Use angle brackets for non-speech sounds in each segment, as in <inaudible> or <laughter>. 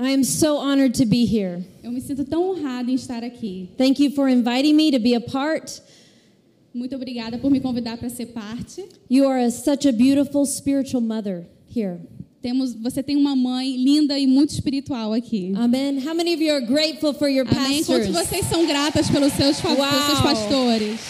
I am so honored to be here. Eu me sinto tão honrada em estar aqui. Thank you for inviting me to be a part. Muito obrigada por me convidar para ser parte. You are a, such a beautiful spiritual mother here. Temos, você tem uma mãe linda e muito espiritual aqui. Amen. How many of you are grateful for your Amém? Quantos pastors? de vocês são gratas pelos seus, fa- pelos seus pastores?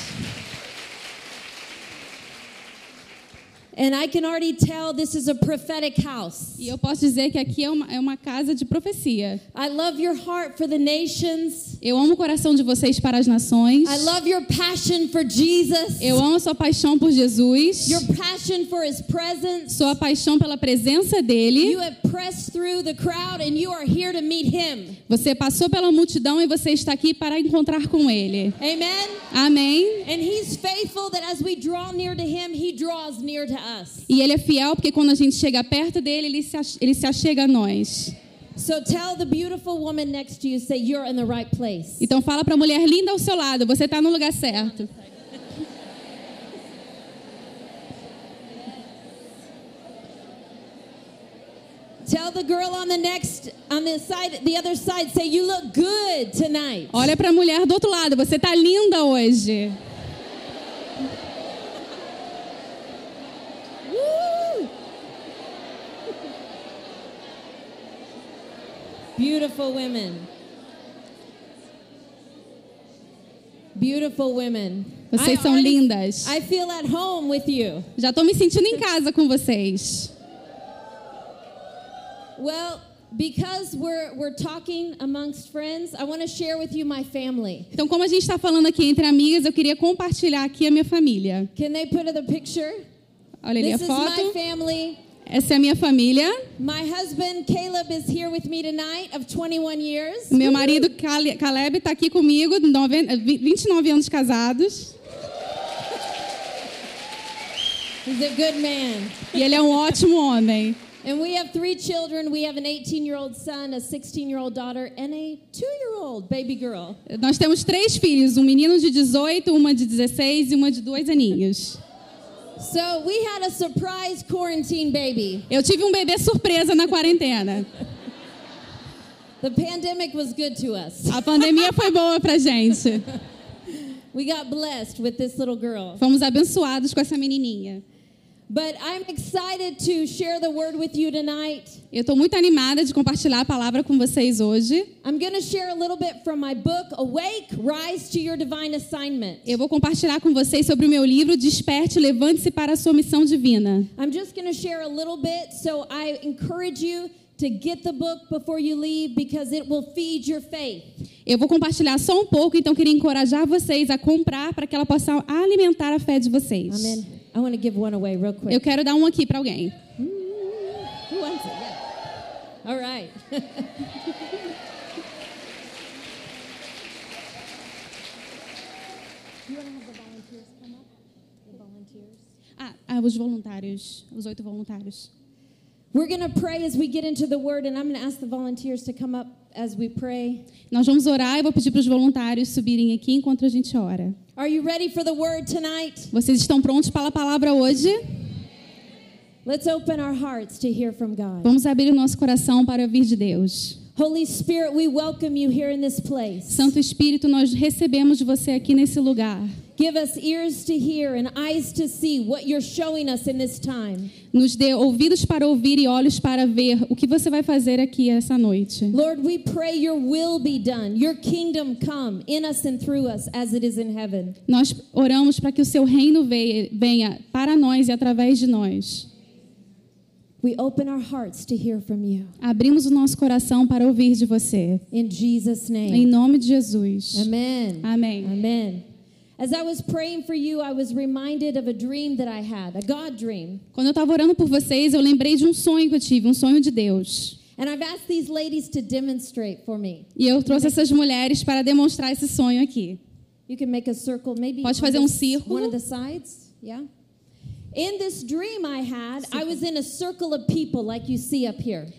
And I can already tell this is a prophetic house. E eu posso dizer que aqui é uma, é uma casa de profecia. I love your heart for the nations. Eu amo o coração de vocês para as nações. I love your passion for Jesus. Eu amo a sua paixão por Jesus. Your passion for his presence. Sua paixão pela presença dele. You have pressed through the crowd and you are here to meet him. Você passou pela multidão e você está aqui para encontrar com ele. Amen. Amém. And he's faithful that as we draw near to him, he draws near to us. E ele é fiel porque quando a gente chega perto dele, ele se, ele se achega a nós. So tell the beautiful woman next to you, say, You're in the right place. Então fala para a mulher linda ao seu lado, você está no lugar certo. Olha para a mulher do outro lado, você está linda hoje. Beautiful women. Beautiful women. Vocês I são already- lindas. I feel at home with you. Já estou me sentindo em casa com vocês. Well, because we're we're talking amongst friends, I want to share with you my family. Então, como a gente está falando aqui entre amigas, eu queria compartilhar aqui a minha família. Can they put the picture? Olha ali a This is my foto. family. Essa é a minha família. My husband Caleb is here with me tonight of 21 years. Meu marido Cale- Caleb está aqui comigo, nove- 29 anos casados. He's a good man. E ele é um ótimo homem. And we have three children. We have an 18-year-old son, a 16-year-old daughter, and a 2-year-old baby girl. Nós temos três filhos, um menino de 18, uma de 16 e uma de dois aninhos. So we had a surprise quarantine baby. Eu tive um bebê surpresa na quarentena. The pandemic was good to us. A pandemia foi boa pra gente. We got blessed with this little girl. Fomos abençoados com essa menininha. But I'm excited to share the word with you tonight. Eu estou muito animada de compartilhar a palavra com vocês hoje. I'm going to share a little bit from my book, Awake, Rise to Your Divine Assignment. Eu vou compartilhar com vocês sobre o meu livro Desperte, Levante-se para a sua missão divina. I'm just going to share a little bit, so I encourage you to get the book before you leave because it will feed your faith. Eu vou compartilhar só um pouco, então queria encorajar vocês a comprar para que ela possa alimentar a fé de vocês. Amen. I want to give one away real quick. Eu quero dar um aqui para alguém. Who wants it? Yeah. All right. want to have the volunteers come up? The volunteers. Ah, ah, os voluntários, os oito voluntários. We're going to pray as we get into the word, and I'm going to ask the volunteers to come up as we pray. Nós vamos orar e vou pedir para os voluntários subirem aqui enquanto a gente ora. Are you ready for the word tonight? Vocês estão prontos para a palavra hoje? Let's open our hearts to hear from God. Vamos abrir o nosso coração para ouvir de Deus. Holy Spirit, we welcome you here in this place. Santo Espírito, nós recebemos de você aqui nesse lugar. Give us ears to hear and eyes to see what you're showing us in this time. Nos dê ouvidos para ouvir e olhos para ver o que você vai fazer aqui essa noite. Lord, we pray your will be done, your kingdom come in us and through us as it is in heaven. Nós oramos para que o seu reino venha para nós e através de nós. We open our hearts to hear from you. Abrimos o nosso coração para ouvir de você. In Jesus' Em name. nome de Jesus. Amen. Amém. Amen. As I was praying for you, I was reminded of a dream that I had, a God dream. Quando eu estava orando por vocês, eu lembrei de um sonho que eu tive, um sonho de Deus. And I've asked these ladies to demonstrate for me. E eu trouxe essas mulheres para demonstrar esse sonho aqui. You can make a circle, maybe Pode fazer um círculo. one of the sides. Yeah.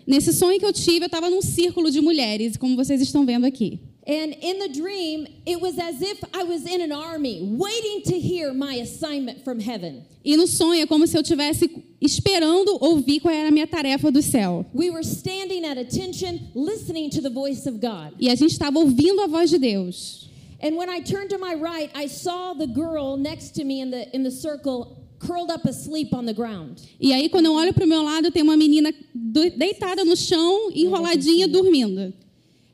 Nesse sonho que eu tive, eu estava num círculo de mulheres, como vocês estão vendo aqui. And in the dream, it was as if I was in an army waiting to hear my assignment from heaven. E no sonho é como se eu estivesse esperando ouvir qual era a minha tarefa do céu. We were standing at attention, listening to the voice of God. E a gente estava ouvindo a voz de Deus. And when I turned to my right, I saw the girl next to me in the in the circle curled up asleep on the ground. E aí, quando eu olho para o meu lado, tem uma menina deitada no chão, enroladinha, dormindo.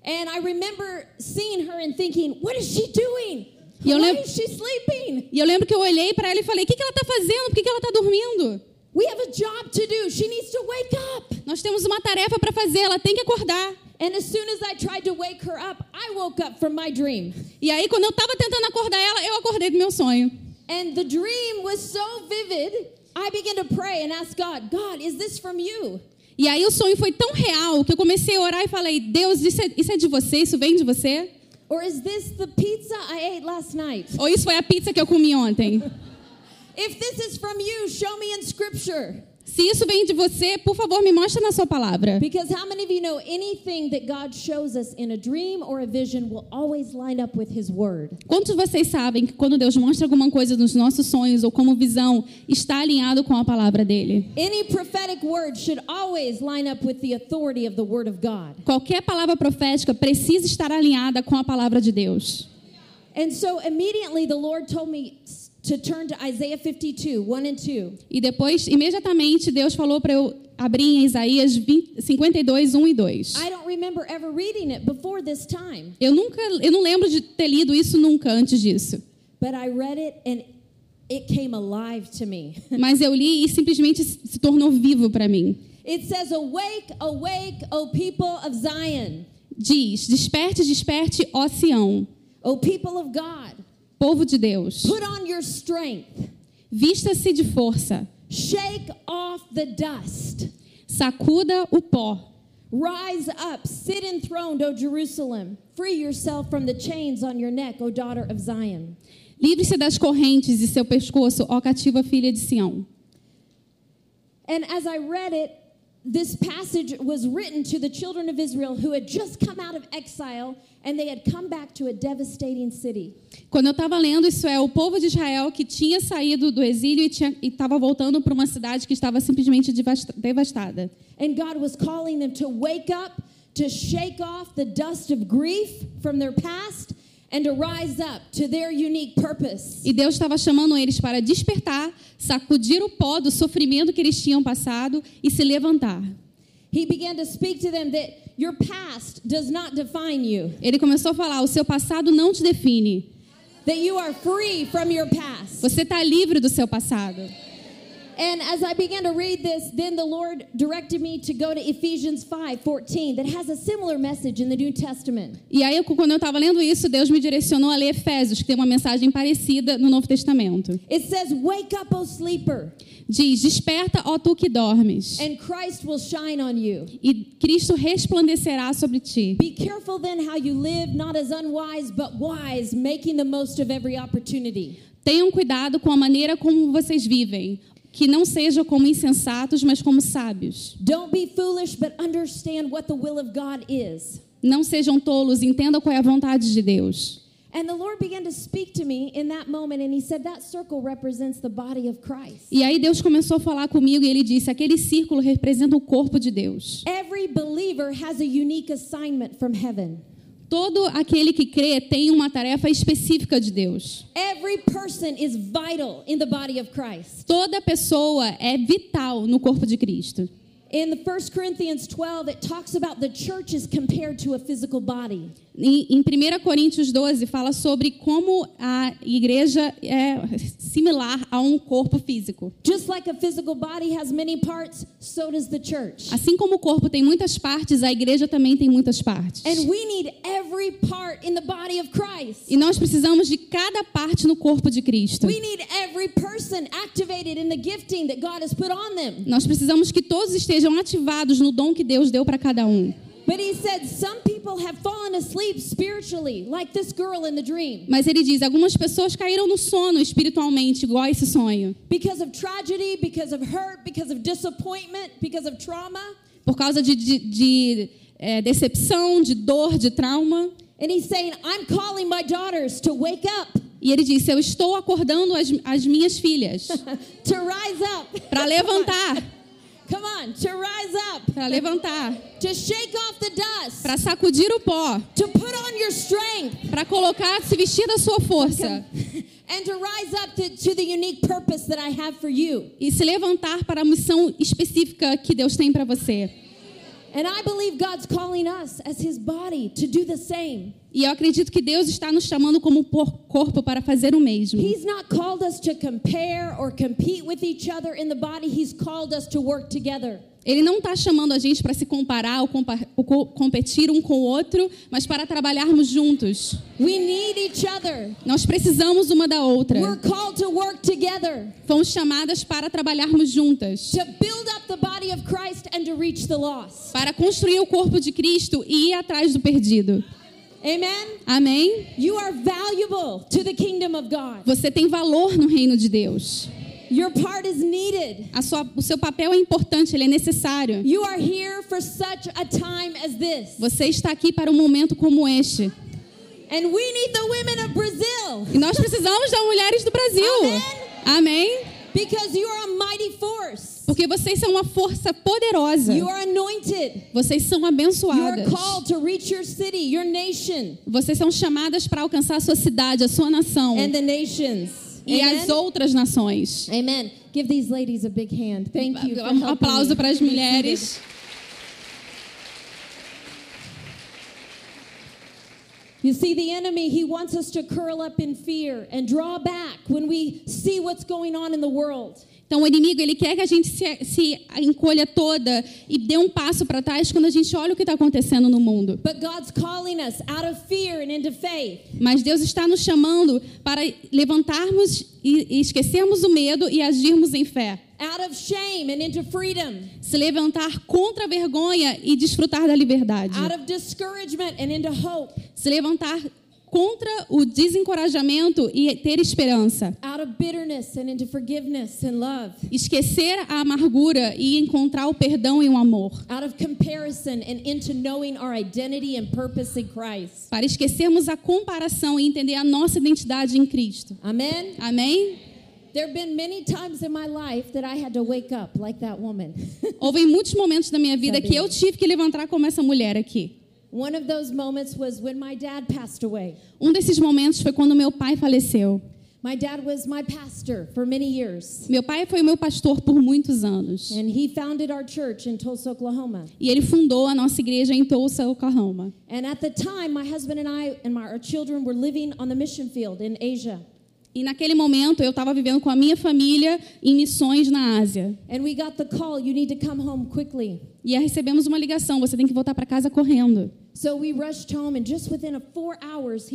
And I remember seeing her and thinking, "What is she doing? E eu Why lem- is she sleeping? E eu lembro que eu olhei para ela e falei: O que, que ela está fazendo? Por que, que ela está dormindo? We have a job to do. She needs to wake up." Nós temos uma tarefa para fazer, ela tem que acordar. And as soon as I tried to wake her up, I woke up from my dream. E aí, quando eu estava tentando acordar ela, eu acordei do meu sonho. And the dream was so vivid, I began to pray and ask God, God, is this from you? E aí, o sonho foi tão real que eu comecei a orar e falei: Deus, isso é, isso é de você? Isso vem de você? Or is this the pizza I ate last night? Ou isso foi a pizza que eu comi ontem? <laughs> If this is from you, show me in scripture. Se isso vem de você, por favor, me mostra na sua palavra. Because how many of you know anything that God shows us in a dream or a vision will always line up with his word? Quantos de vocês sabem que quando Deus mostra alguma coisa nos nossos sonhos ou como visão, está alinhado com a palavra dele? Any prophetic word should always line up with the authority of the word of God. Qualquer palavra profética precisa estar alinhada com a palavra de Deus. And so immediately the Lord told me to turn to Isaiah 52, 1 and 2. E depois, imediatamente, Deus falou para eu abrir em Isaías 20, 52, 1 e 2. I don't remember ever reading it before this time, Eu nunca, eu não lembro de ter lido isso nunca antes disso. but I read it and it came alive to me. <laughs> Mas eu li e simplesmente se tornou vivo para mim. It says, Awake, awake, O people of Zion, Diz: Desperte, desperte, ó Sião, O people of God, povo de Deus. put on your strength, Vista-se de força, shake off the dust. sacuda o pó. Rise up, sit enthroned, O Jerusalem. Free yourself from the chains on your neck, O daughter of Zion. Livre-se das correntes de seu pescoço, ó cativa filha de Sião. And as I read it, this passage was written to the children of Israel who had just come out of exile and they had come back to a devastating city. Quando eu estava lendo, isso é o povo de Israel que tinha saído do exílio e estava voltando para uma cidade que estava simplesmente devastada. And God was calling them to wake up, to shake off the dust of grief from their past, and to rise up to their unique purpose. E Deus estava chamando eles para despertar, sacudir o pó do sofrimento que eles tinham passado e se levantar. He began to speak to them that your past does not define you, Ele começou a falar: o seu passado não te define. that you are free from your past. Você está livre do seu passado. And as I began to read this, then the Lord directed me to go to Ephesians 5:14 that has a similar message in the New Testament. E aí, quando eu estava lendo isso, Deus me direcionou a ler Efésios, que tem uma mensagem parecida no Novo Testamento. It says, "Wake up, O sleeper, Diz: Desperta, ó tu que dormes, and Christ will shine on you." e Cristo resplandecerá sobre ti. Be careful then how you live, not as unwise, but wise, making the most of every opportunity. Tenham cuidado com a maneira como vocês vivem, que não sejam como insensatos, mas como sábios. Don't be foolish, but understand what the will of God is. Não sejam tolos, entendam qual é a vontade de Deus. And the Lord began to speak to me in that moment, and He said, That circle represents the body of Christ. E aí Deus começou a falar comigo e ele disse: aquele círculo representa o corpo de Deus. Every believer has a unique assignment from heaven. Todo aquele que crê tem uma tarefa específica de Deus. Every person is vital in the body of Christ. Toda pessoa é vital no corpo de Cristo. In the 1 Corinthians 12, it talks about the church is compared to a physical body. Em em 1 Coríntios 12 fala sobre como a igreja é similar a um corpo físico. Assim como o corpo tem muitas partes, a igreja também tem muitas partes. And we need every part in the body of Christ. E nós precisamos de cada parte no corpo de Cristo. We need every person activated in the gifting that God has put on them. Nós precisamos que todos estejam ativados no dom que Deus deu para cada um. But he said some people have fallen asleep spiritually, like this girl in the dream, Mas ele diz: algumas pessoas caíram no sono espiritualmente, igual a esse sonho, because of tragedy, because of hurt, because of disappointment, because of trauma. por causa de, de- de, é, decepção, de dor, de trauma. And he's saying, I'm calling my daughters to wake up, E ele disse: Eu estou acordando as, as minhas filhas <laughs> to rise up. <laughs> para levantar, <laughs> Come on, to rise up, para levantar, to shake off the dust, para sacudir o pó, to put on your strength, para colocar, se vestir da sua força. <laughs> And to rise up to, to the unique purpose that I have for you. e se levantar para a missão específica que Deus tem para você. And I believe God's calling us as his body to do the same. E eu acredito que Deus está nos chamando como corpo para fazer o mesmo. He's not called us to compare or compete with each other in the body, he's called us to work together. Ele não está chamando a gente para se comparar ou, compa- ou co- competir um com o outro, mas para trabalharmos juntos. We need each other. Nós precisamos uma da outra. We're called to work together Fomos chamadas para trabalharmos juntas, to build up the body of Christ and to reach the lost. para construir o corpo de Cristo e ir atrás do perdido. Amen. Amém? You are valuable to the kingdom of God. Você tem valor no reino de Deus. Your part is needed. A sua- o seu papel é importante, ele é necessário. You are here for such a time as this. Você está aqui para um momento como este. And we need the women of Brazil E nós precisamos das mulheres do Brasil. Amém? Because you are a mighty force. Porque vocês são uma força poderosa. You are anointed. Vocês são You are abençoadas. called to reach your city, your nation, Vocês são chamadas para alcançar a sua cidade, a sua nação and the nations. e Amen? as outras nações. Amen. Give these ladies a big hand. Thank you. Um aplauso para as mulheres. <laughs> You see, the enemy, he wants us to curl up in fear and draw back when we see what's going on in the world. Então, o inimigo ele quer que a gente se, se encolha toda e dê um passo para trás quando a gente olha o que está acontecendo no mundo. But God's calling us out of fear and into faith. Mas Deus está nos chamando para levantarmos e, e esquecermos o medo e agirmos em fé. Out of shame and into freedom. Se levantar contra a vergonha e desfrutar da liberdade. Out of discouragement and into hope. Se levantar contra o desencorajamento e ter esperança. Out of bitterness and into forgiveness and love. Esquecer a amargura e encontrar o perdão e o amor. Out of comparison and into knowing our identity and purpose in Christ. Para esquecermos a comparação e entender a nossa identidade em Cristo. Amém? There have been many times in my life that I had to wake up like that woman. <laughs> Houve muitos momentos da minha vida que eu tive que levantar como essa mulher aqui. One of those moments was when my dad passed away. Um desses momentos foi quando meu pai faleceu. My dad was my pastor for many years, Meu pai foi meu pastor por muitos anos. and he founded our church in Tulsa, Oklahoma. E ele fundou a nossa igreja em Tulsa, Oklahoma. And at the time, my husband and I and my, our children were living on the mission field in Asia. E naquele momento eu estava vivendo com a minha família em missões na Ásia. Call. E recebemos uma ligação, você tem que voltar para casa correndo. So hours.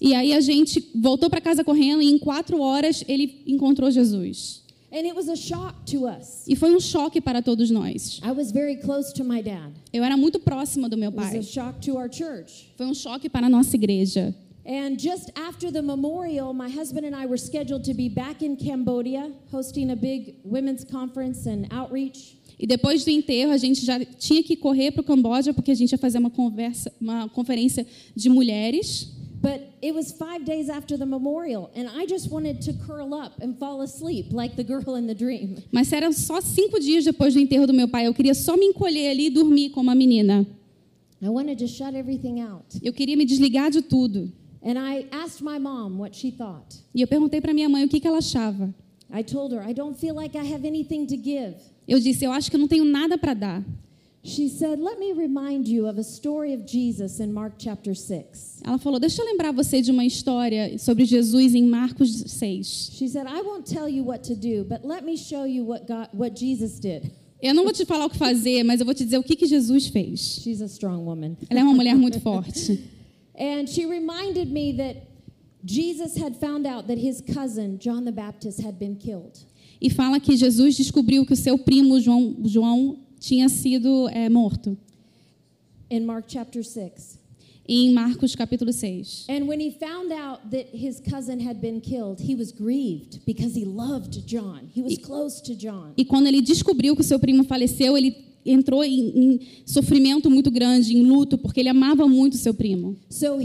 E aí a gente voltou para casa correndo e em quatro horas ele encontrou Jesus. And it was a shock to us. E foi um choque para todos nós. I was very close to my dad. Eu era muito próxima do meu It was pai. a shock to our church. Foi um choque para a nossa igreja. And just after the memorial, my husband and I were scheduled to be back in Cambodia hosting a big women's conference and outreach. E depois do enterro, a gente já tinha que correr para o Camboja, porque a gente ia fazer uma, conversa, uma conferência de mulheres. But it was five days after the memorial, and I just wanted to curl up and fall asleep like the girl in the dream. Mas era só cinco dias depois do enterro do meu pai. Eu queria só me encolher ali e dormir como uma menina. I wanted to shut everything out. Eu queria me desligar de tudo. And I asked my mom what she thought. E eu perguntei para minha mãe o que, que ela achava. I told her, I don't feel like I have anything to give. Eu disse, eu acho que eu não tenho nada para dar. She said, Let me remind you of a story of Jesus in Mark chapter 6. Ela falou, deixa eu lembrar você de uma história sobre Jesus em Marcos 6. She said, I won't tell you what to do, but let me show you what, God, what Jesus did. Eu não vou te falar o que fazer, mas eu vou te dizer o que, que Jesus fez. She's a strong woman. Ela é uma mulher muito forte. <laughs> And she reminded me that Jesus had found out that his cousin, John the Baptist, had been killed. E fala que Jesus descobriu que o seu primo João, João tinha sido é, morto. In Mark chapter 6. Em Marcos capítulo 6. And when he found out that his cousin had been killed, he was grieved because he loved John. He was close to John. E quando ele descobriu que o seu primo faleceu, ele entrou em, em sofrimento muito grande, em luto, porque ele amava muito seu primo. So.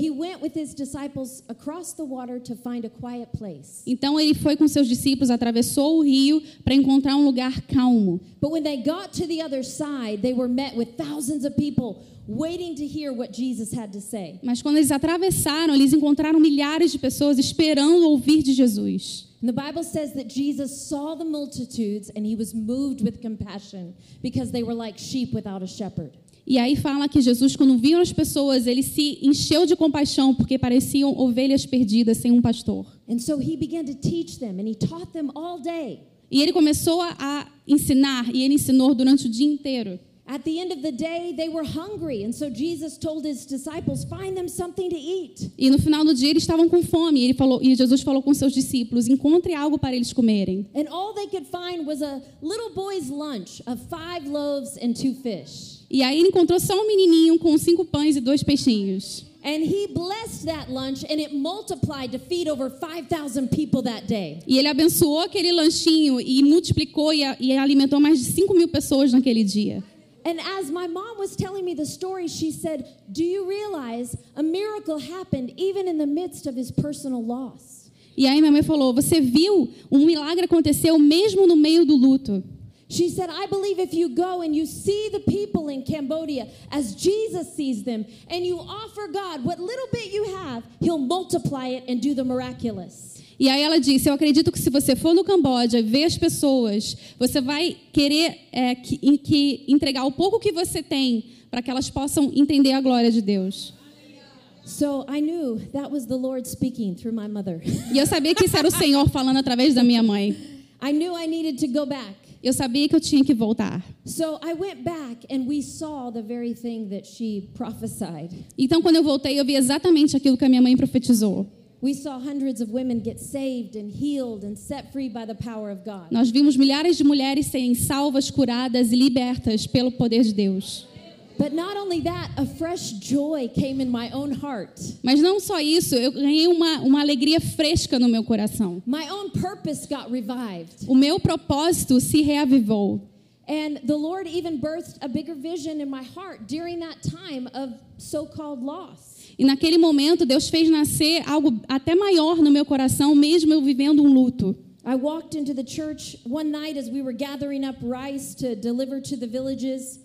Então ele foi com seus discípulos, atravessou o rio para encontrar um lugar calmo. But when they got to the other side, they were met with thousands of people waiting to hear what Jesus had to say. Mas quando eles atravessaram, eles encontraram milhares de pessoas esperando ouvir de Jesus. And the Bible says that Jesus saw the multitudes and he was moved with compassion because they were like sheep without a shepherd. E aí fala que Jesus, quando viu as pessoas, ele se encheu de compaixão porque pareciam ovelhas perdidas sem um pastor. And so he began to teach them and he taught them all day. E ele começou a, a ensinar e ele ensinou durante o dia inteiro. At the end of the day, they were hungry, and so Jesus told his disciples, "Find them something to eat." E no final do dia eles estavam com fome. E, ele falou, e Jesus falou com seus discípulos: encontre algo para eles comerem. And all they could find was a little boy's lunch of five loaves and two fish. E aí ele encontrou só um menininho com cinco pães e dois peixinhos. And he blessed that lunch, and it multiplied to feed over 5,000 people that day. E ele abençoou aquele lanchinho e multiplicou e, e alimentou mais de 5 mil pessoas naquele dia. And as my mom was telling me the story, she said, Do you realize a miracle happened even in the midst of his personal loss? E aí minha mãe falou: Você viu? Um milagre aconteceu mesmo no meio do luto. She said, I believe if you go and you see the people in Cambodia as Jesus sees them, and you offer God what little bit you have, He'll multiply it and do the miraculous. E aí ela disse: Eu acredito que se você for no Camboja ver as pessoas, você vai querer é, que, que entregar o pouco que você tem para que elas possam entender a glória de Deus. So I knew that was the Lord speaking through my mother. E eu sabia que isso era o <laughs> Senhor falando através da minha mãe. I knew I needed to go back. Eu sabia que eu tinha que voltar. So I went back and we saw the very thing that she prophesied. Então, quando eu voltei, eu vi exatamente aquilo que a minha mãe profetizou. We saw hundreds of women get saved and healed and set free by the power of God. Nós vimos milhares de mulheres serem salvas, curadas e libertas pelo poder de Deus. But not only that, a fresh joy came in my own heart. Mas não só isso, eu ganhei uma, uma alegria fresca no meu coração. My own purpose got revived. O meu propósito se reavivou. And the Lord even birthed a bigger vision in my heart during that time of so called loss. E naquele momento, Deus fez nascer algo até maior no meu coração, mesmo eu vivendo um luto. I walked into the church one night as we were gathering up rice to deliver to the villages.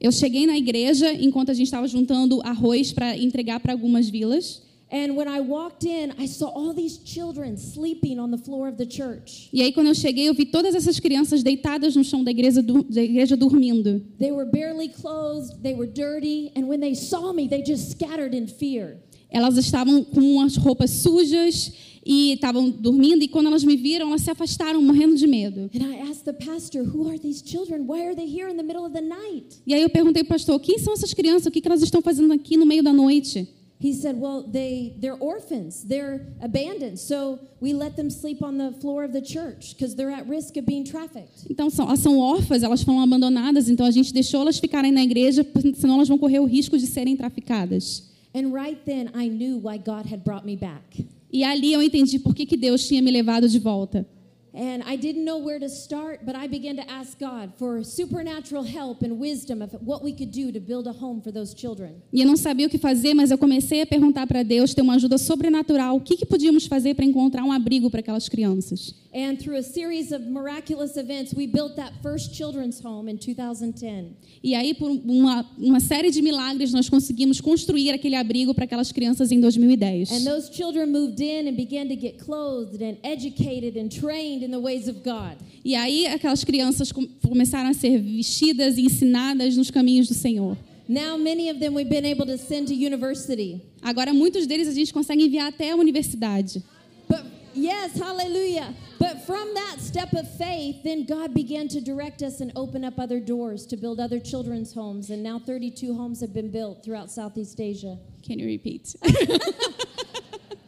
Eu cheguei na igreja enquanto a gente estava juntando arroz para entregar para algumas vilas. And when I walked in, I saw all these children sleeping on the floor of the church. E aí, quando eu cheguei, eu vi todas essas crianças deitadas no chão da igreja, da igreja dormindo. They were barely clothed, they were dirty, and when they saw me, they just scattered in fear. Elas estavam com as roupas sujas e estavam dormindo. E quando elas me viram, elas se afastaram, morrendo de medo. And I asked the pastor, Who are these children? Why are they here in the middle of the night? E aí eu perguntei para o pastor: quem são essas crianças? O que, que elas estão fazendo aqui no meio da noite? He said, Well, they, they're orphans, they're abandoned, so we let them sleep on the floor of the church because they're at risk of being trafficked. Então, são, elas são órfãs, elas foram abandonadas, então a gente deixou elas ficarem na igreja, senão elas vão correr o risco de serem traficadas. And right then, I knew why God had brought me back. E ali eu entendi por que, que Deus tinha me levado de volta. And I didn't know where to start, but I began to ask God for supernatural help and wisdom of what we could do to build a home for those children. E eu não sabia o que fazer, mas eu comecei a perguntar para Deus, ter uma ajuda sobrenatural, o que, que podíamos fazer para encontrar um abrigo para aquelas crianças. And through a series of miraculous events, we built that first children's home in 2010. E aí, por uma, uma série de milagres, nós conseguimos construir aquele abrigo para aquelas crianças em 2010. And those children moved in and began to get clothed and educated and trained in the ways of God. E aí, aquelas crianças com- começaram a ser vestidas e ensinadas nos caminhos do Senhor. Now, many of them we've been able to send to university. Agora, muitos deles a gente consegue enviar até a universidade. But yes, hallelujah. But from that step of faith, then God began to direct us and open up other doors to build other children's homes. And now 32 homes have been built throughout Southeast Asia. Can you repeat? <laughs>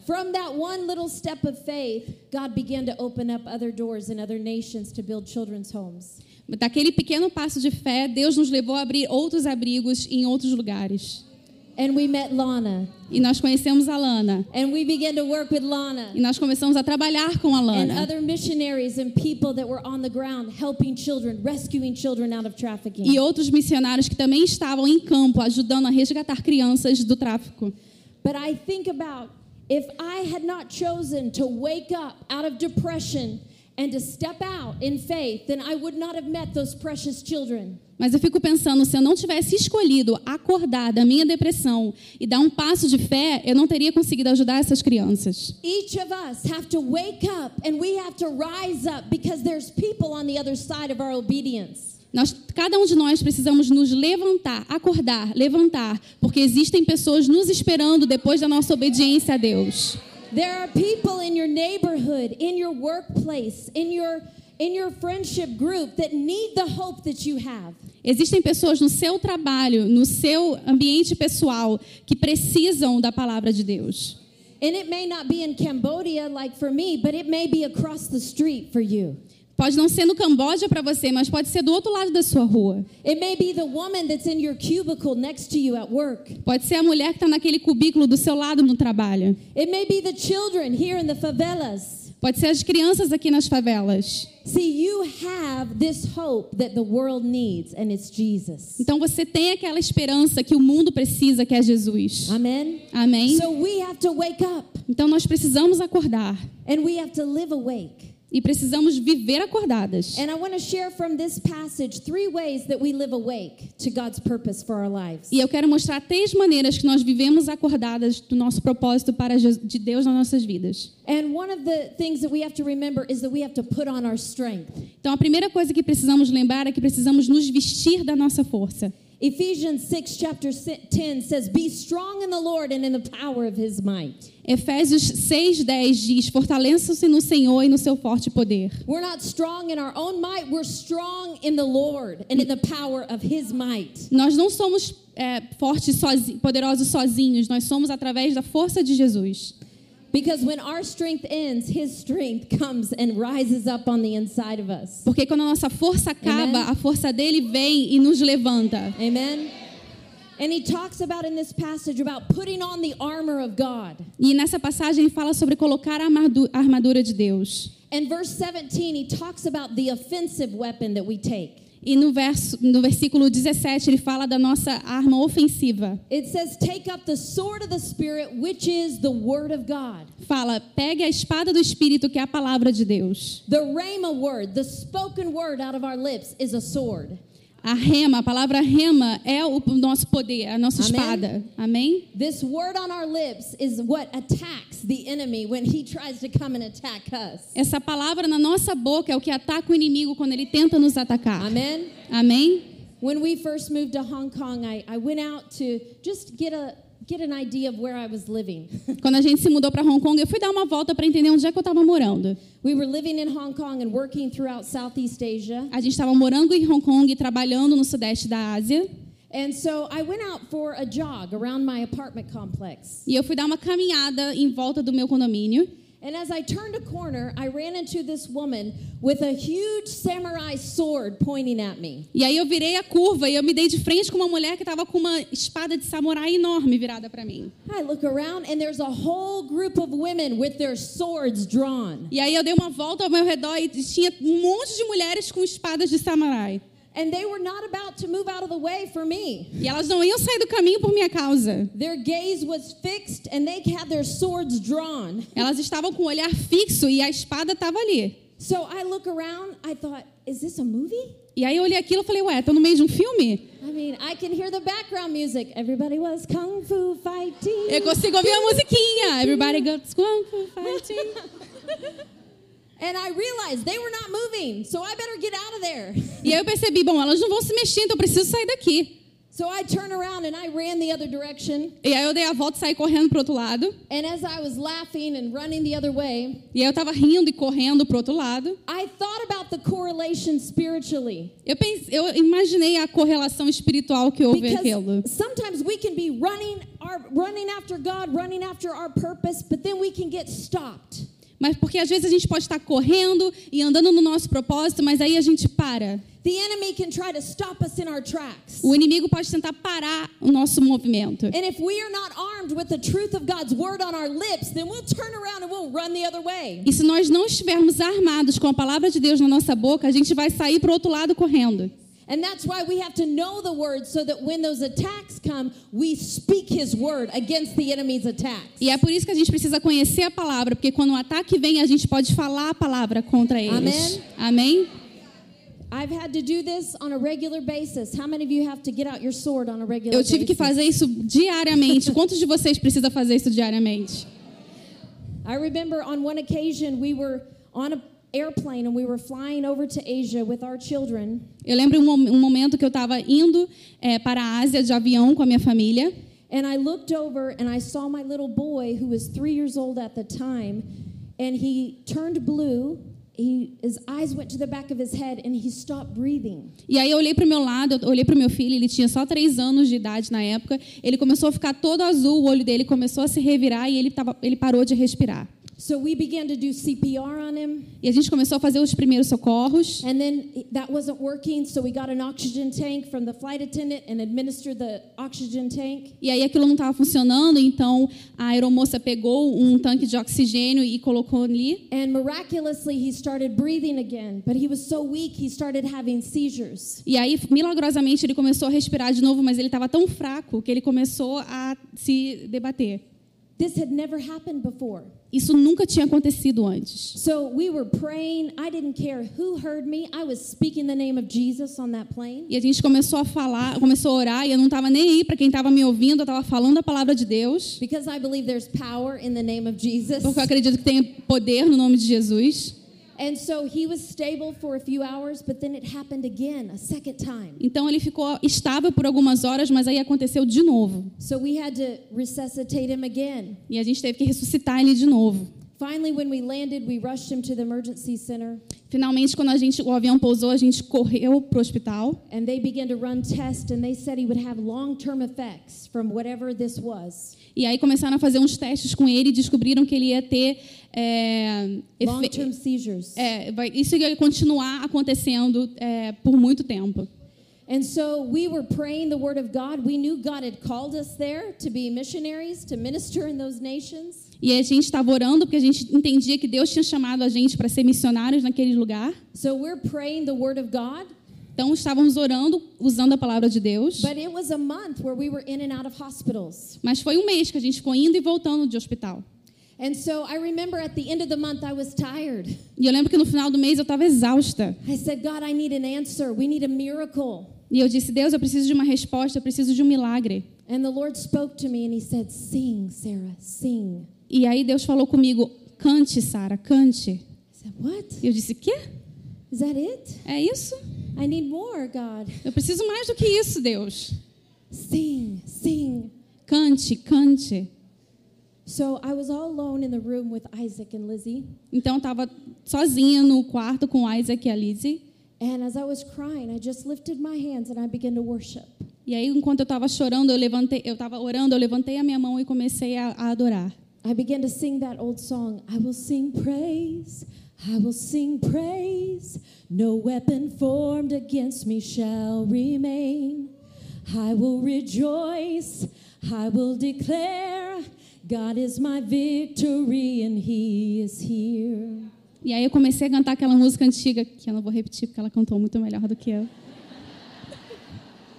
From that one little step of faith, God began to open up other doors in other nations to build children's homes. Daquele pequeno passo de fé, Deus nos levou a abrir outros abrigos em outros lugares. And we met Lana. E nós conhecemos a Lana. And we began to work with Lana. E nós começamos a trabalhar com a And Lana. other missionaries and people that were on the ground helping children, rescuing children out of trafficking. E outros missionários que também estavam em campo ajudando a resgatar crianças do tráfico. But I think about if I had not chosen to wake up out of depression and to step out in faith, then I would not have met those precious children. Mas eu fico pensando, se eu não tivesse escolhido acordar da minha depressão e dar um passo de fé, eu não teria conseguido ajudar essas crianças. Nós, cada um de nós precisamos nos levantar, acordar, levantar, porque existem pessoas nos esperando depois da nossa obediência a Deus. There are people in your neighborhood, in your workplace, in your in your friendship group that need the hope that you have. Existem pessoas no seu trabalho, no seu ambiente pessoal, que precisam da palavra de Deus. And it may not be in Cambodia like for me, but it may be across the street for you. Pode não ser no Camboja para você, mas pode ser do outro lado da sua rua. Pode ser a mulher que está naquele cubículo do seu lado no trabalho. It may be the children here in the favelas. Pode ser as crianças aqui nas favelas. Então você tem aquela esperança que o mundo precisa, que é Jesus. Amen. Amém? So we have to wake up Então nós precisamos acordar and we have to live awake. E precisamos viver acordadas. And I want to share from this passage three ways that we live awake to God's purpose for our lives. E eu quero mostrar três maneiras que nós vivemos acordadas do nosso propósito para de Deus nas nossas vidas. And one of the things that we have to remember is that we have to put on our strength. Então a primeira coisa que precisamos lembrar é que precisamos nos vestir da nossa força. Ephesians 6, chapter si- 10 says, Be strong in the Lord and in the power of his might. Efésios 6:10 diz: "Fortaleçam-se no Senhor e no seu forte poder". We're not strong in our own might, we're strong in the Lord and in the power of his might. Nós não somos é, fortes, sozi poderosos sozinhos. Nós somos através da força de Jesus. Because when our strength ends, his strength comes and rises up on the inside of us. Porque quando a nossa força acaba, Amen. a força dele vem e nos levanta. Amen. And he talks about in this passage about putting on the armor of God. E nessa passagem ele fala sobre colocar a a armadura de Deus. In verse 17, he talks about the offensive weapon that we take. E no, verso, no versículo 17 ele fala da nossa arma ofensiva. It says, Take up the sword of the Spirit, which is the word of God. Fala: pegue a espada do Espírito, que é a palavra de Deus. The Rhema word, the spoken word out of our lips, is a sword. A rema, a palavra rema é o nosso poder, a nossa Amém. espada. Amém? This word on our lips is what attacks the enemy when he tries to come and attack us. Essa palavra na nossa boca é o que ataca o inimigo quando ele tenta nos atacar. Amen. Amém? When we first moved to Hong Kong, I, I went out to just get a <laughs> Quando a gente se mudou para Hong Kong, eu fui dar uma volta para entender onde é que eu estava morando. we were living in Hong Kong and working throughout Southeast Asia. A gente estava morando em Hong Kong e trabalhando no sudeste da Ásia. And so I went out for a jog around my apartment complex. E eu fui dar uma caminhada em volta do meu condomínio. And as I turned a corner, I ran into this woman with a huge samurai sword pointing at me. E aí eu virei a curva e eu me dei de frente com uma mulher que estava com uma espada de samurai enorme virada para mim. I look around and there's a whole group of women with their swords drawn. E aí eu dei uma volta ao meu redor e tinha um monte de mulheres com espadas de samurai. And they were not about to move out of the way for me. E elas não iam sair do caminho por minha causa. Their gaze was fixed and they had their swords drawn. Elas estavam com o olhar fixo e a espada estava ali. So I look around, I thought, is this a movie? E aí eu olhei aquilo e falei, ué, tô no meio de um filme? I mean, I can hear the background music. Everybody was kung fu fighting. Eu consigo ouvir a musiquinha. Everybody goes kung fu fighting. <laughs> moving, so I better get out of there. E aí eu percebi, bom, elas não vão se mexer, então eu preciso sair daqui. So I turned around and I ran the other direction. E aí eu dei a volta e saí correndo pro outro lado. And as I was laughing and running the other way, E aí eu tava rindo e correndo pro outro lado. I thought about the correlation spiritually. Eu, pense, eu imaginei a correlação espiritual que houve aquilo. Because sometimes we can be running our running after God, running after our purpose, but then we can get stopped. Mas porque às vezes a gente pode estar correndo e andando no nosso propósito, mas aí a gente para. the enemy can try to stop us in our tracks. O inimigo pode tentar parar o nosso movimento. And if we are not armed with the truth of God's word on our lips, then we'll turn around and we'll run the other way. E se nós não estivermos armados com a palavra de Deus na nossa boca, a gente vai sair para o outro lado correndo. And that's why we have to know the word so that when those attacks come, we speak his word against the enemy's attacks. E é por isso que a gente precisa conhecer a palavra, porque quando o ataque vem, a gente pode falar a palavra contra eles. Amém? I've had to do this on a regular basis. How many of you have to get out your sword on a regular Eu tive que basis? fazer isso diariamente. <laughs> Quantos de vocês precisam fazer isso diariamente? I remember on one occasion we were on an airplane and we were flying over to Asia with our children. Eu lembro um, um momento que eu estava indo eh, para a Ásia de avião com a minha família. And I looked over and I saw my little boy who was three years old at the time, and he turned blue. He, his eyes went to the back of his head and he stopped breathing. E aí eu olhei para o meu lado, eu olhei para o meu filho, ele tinha só três anos de idade na época. Ele começou a ficar todo azul, o olho dele começou a se revirar e ele, tava, ele parou de respirar. So we began to do CPR on him, E a gente começou a fazer os primeiros socorros. and then that wasn't working, so we got an oxygen tank from the flight attendant and administered the oxygen tank. E aí aquilo não estava funcionando, então a aeromoça pegou um tanque de oxigênio e colocou ali. And miraculously, he started breathing again, but he was so weak, he started having seizures. E aí, milagrosamente, ele começou a respirar de novo, mas ele estava tão fraco que ele começou a se debater. This had never happened before. Isso nunca tinha acontecido antes. So we were praying. I didn't care who heard me. I was speaking the name of Jesus on that plane. E a gente começou a falar, começou a orar, e eu não estava nem aí para quem estava me ouvindo, eu estava falando a palavra de Deus, Because I believe there's power in the name of Jesus. porque eu acredito que tem poder no nome de Jesus. And so he was stable for a few hours, but then it happened again, a second time. Então ele ficou estável por algumas horas, mas aí aconteceu de novo. So we had to resuscitate him again. E a gente teve que ressuscitar ele de novo. Finally, when we landed, we rushed him to the emergency center, Finalmente, quando a gente, o avião pousou, a gente correu para o hospital. and they began to run tests, and they said he would have long term effects from whatever this was. E aí começaram a fazer uns testes com ele e descobriram que ele ia ter. É, Long efe- term seizures. é, vai- isso ia continuar acontecendo é, por muito tempo. And so we were praying the word of God. We knew God had called us there to be missionaries, to minister in those nations. E a gente estava orando porque a gente entendia que Deus tinha chamado a gente para ser missionários naquele lugar. So we're praying the word of God. Então estávamos orando usando a palavra de Deus. But it was a month where we were in and out of hospitals. Mas foi um mês que a gente ficou indo e voltando de hospital. And so I remember at the end of the month, I was tired. E eu lembro que no final do mês eu estava exausta. I said, God, I need an answer. We need a miracle. E eu disse: Deus, eu preciso de uma resposta, eu preciso de um milagre. And the Lord spoke to me and He said, Sing, Sarah, sing. E aí Deus falou comigo: cante, Sara, cante. I said, What? E eu disse: quê? Is that it? É isso? I need more, God. Eu preciso mais do que isso, Deus. Sing, sing. Cante, cante. So I was all alone in the room with Isaac and Lizzie. Então eu estava sozinha no quarto com Isaac e a Lizzie. And as I was crying, I just lifted my hands and I began to worship. E aí, enquanto eu estava chorando, eu levantei, eu estava orando, eu levantei a minha mão e comecei a, a adorar. I began to sing that old song I will sing praise, I will sing praise. No weapon formed against me shall remain. I will rejoice, I will declare God is my victory and He is here. E aí eu comecei a cantar aquela música antiga, que eu não vou repetir porque ela cantou muito melhor do que eu.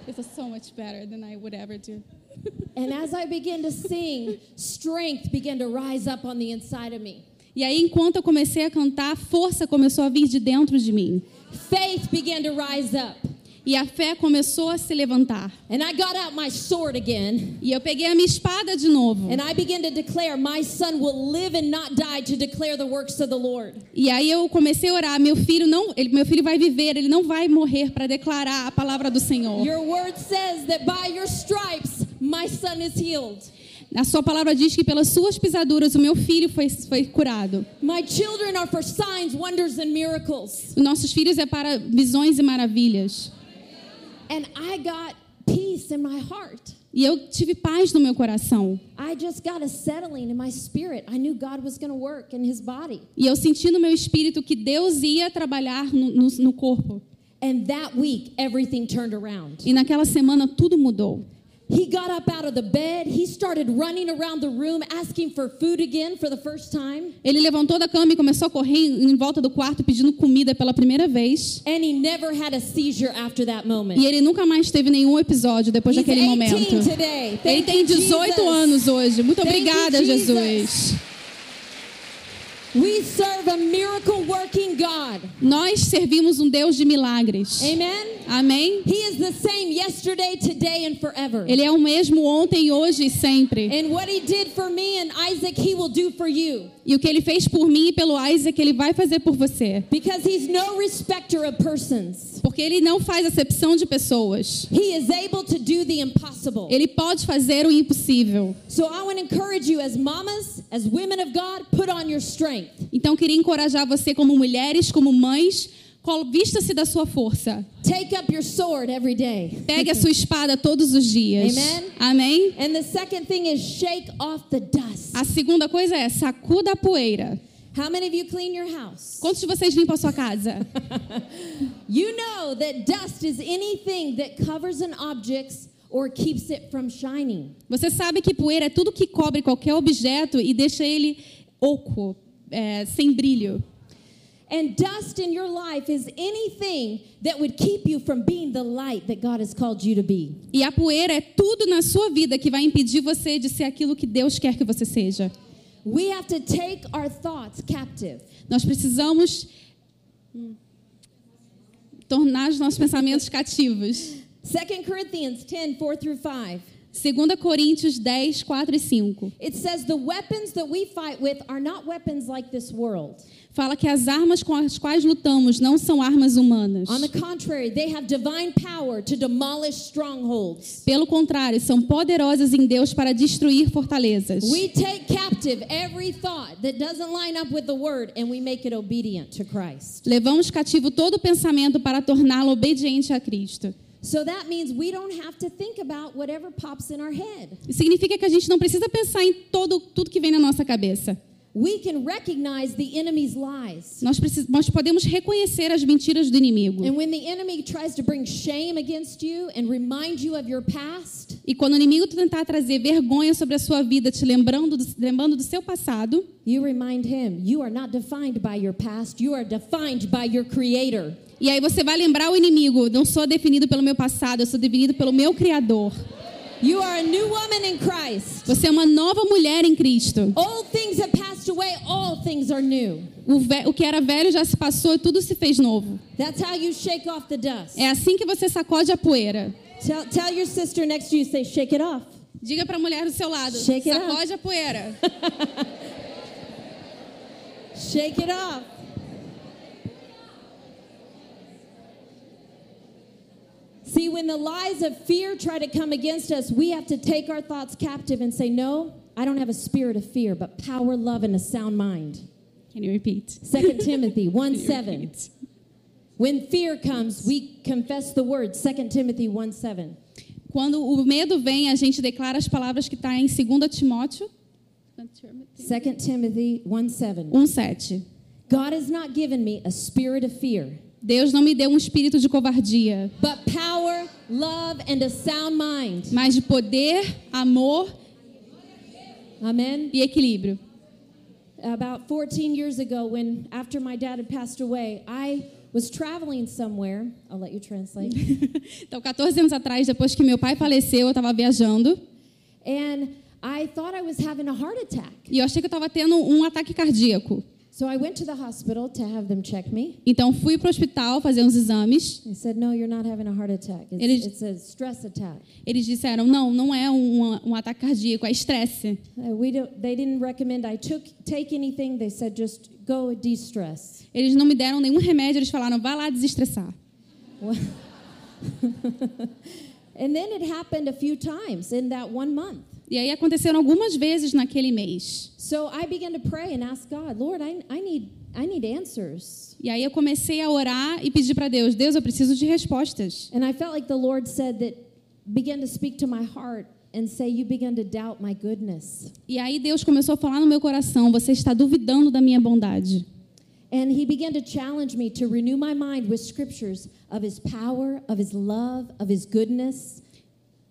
Is so much better than I would ever do. And as I began to sing, strength began to rise up on the inside of me. E aí, enquanto eu comecei a cantar, força começou a vir de dentro de mim. Faith began to rise up. E a fé começou a se levantar. And I got out my sword again. E eu peguei a minha espada de novo. And I began to declare, My son will live and not die to declare the works of the Lord. E aí eu comecei a orar, meu filho não, ele, meu filho vai viver, ele não vai morrer para declarar a palavra do Senhor. Your word says that by your stripes, my son is healed. A sua palavra diz que pelas suas pisaduras o meu filho foi, foi curado. My children are for signs, wonders, and miracles. Os nossos filhos é para visões e maravilhas. And I got peace in my heart. E eu tive paz no meu coração. I just got a settling in my spirit. I knew God was going to work in his body. E eu senti no meu espírito que Deus ia trabalhar no, no, no corpo. And that week, everything turned around. E naquela semana tudo mudou. He got up out of the bed. He started running around the room asking for food again for the first time. Ele levantou da cama e começou a correr em volta do quarto pedindo comida pela primeira vez. And he never had a seizure after that moment. E ele nunca mais teve nenhum episódio depois He's daquele 18 momento. today. Ele tem you, 18 Jesus. anos hoje. Muito Thank obrigada, Jesus. Jesus. We serve a miracle working God. Nós servimos um Deus de milagres. Amen. Amém? He is the same yesterday, today, and forever. Ele é o mesmo ontem, hoje e sempre. And what he did for me and Isaac, he will do for you. E o que ele fez por mim e pelo Isaac, ele vai fazer por você. Because he's no respecter of persons. Porque ele não faz acepção de pessoas. He is able to do the impossible. Ele pode fazer o impossível. So I want to encourage you as mamas, as women of God, put on your strength. Então, queria encorajar você, como mulheres, como mães, vista-se da sua força. Take up your sword every day. Pegue a sua espada todos os dias. Amen. Amém? And the second thing is shake off the dust. A segunda coisa é sacuda a poeira. How many of you clean your house? Quantos de vocês limpam a sua casa? <laughs> You know that dust is anything that covers an object or keeps it from shining. Você sabe que poeira é tudo que cobre qualquer objeto e deixa ele oco, é, sem brilho. And dust in your life is anything that would keep you from being the light that God has called you to be. E a poeira é tudo na sua vida que vai impedir você de ser aquilo que Deus quer que você seja. We have to take our thoughts captive. Nós precisamos tornar os nossos pensamentos cativos. 2 Corinthians 10 4 through 5. 2 Coríntios 10, 4 e 5. It says, The weapons that we fight with are not weapons like this world. Fala que as armas com as quais lutamos não são armas humanas. On the contrary, they have divine power to demolish strongholds. Pelo contrário, são poderosas em Deus para destruir fortalezas. We take captive every thought that doesn't line up with the word and we make it obedient to Christ. Levamos cativo todo pensamento para torná-lo obediente a Cristo. So that means we don't have to think about whatever pops in our head. Significa que a gente não precisa pensar em todo, tudo que vem na nossa cabeça. We can recognize the enemy's lies. Nós, precis, nós podemos reconhecer as mentiras do inimigo. And when the enemy tries to bring shame against you and remind you of your past, E quando o inimigo tentar trazer vergonha sobre a sua vida, te lembrando do, lembrando do seu passado, you remind him you are not defined by your past, you are defined by your creator. e aí você vai lembrar o inimigo: não sou definido pelo meu passado, eu sou definido pelo meu Criador. You are a new woman in Christ. Você é uma nova mulher em Cristo. Old things have passed away, all things are new. O, que era velho já se passou e tudo se fez novo. That's how you shake off the dust. É assim que você sacode a poeira. Tell, tell your sister next to you, say, shake it off. Diga para a mulher do seu lado: Shake it sacode a poeira. <laughs> Shake it off. See, when the lies of fear try to come against us, we have to take our thoughts captive and say, No, I don't have a spirit of fear, but power, love, and a sound mind. Can you repeat? 2 Timothy <laughs> 1 7. When fear comes, we confess the word. 2 Timothy 1 7. Quando o medo vem, a gente declara as palavras que está em 2 Timóteo 2 Timothy 1 7. 1,7. God has not given me a spirit of fear, Deus não me deu um espírito de covardia, but power, love, and a sound mind. mas de poder, amor Amen. e equilíbrio. About 14 years ago, when after my dad had passed away, I was traveling somewhere. I'll let you translate. <laughs> Então, 14 anos atrás, depois que meu pai faleceu, eu estava viajando and I thought I was having a heart attack. e eu achei que eu estava tendo um ataque cardíaco. So I went to the hospital to have them check me. Então, fui para o hospital fazer uns exames. They said, No, you're not having a heart attack. It's, It is- it's a stress attack. Eles disseram: não, não é um, um ataque cardíaco, é estresse. Uh, we don't, they didn't recommend I took, take anything. They said, Just go de stress. Eles não me deram nenhum remédio, eles falaram: vá lá desestressar. Well- <laughs> and then it happened a few times in that one month. E aí aconteceram algumas vezes naquele mês. So I began to pray and ask God, Lord, I, I need I need answers. E aí eu comecei a orar e pedir para Deus: Deus, eu preciso de respostas. And I felt like the Lord said that began to speak to my heart and say, You began to doubt my goodness. E aí Deus começou a falar no meu coração: Você está duvidando da minha bondade. And he began to challenge me to renew my mind with scriptures of his power, of his love, of his goodness.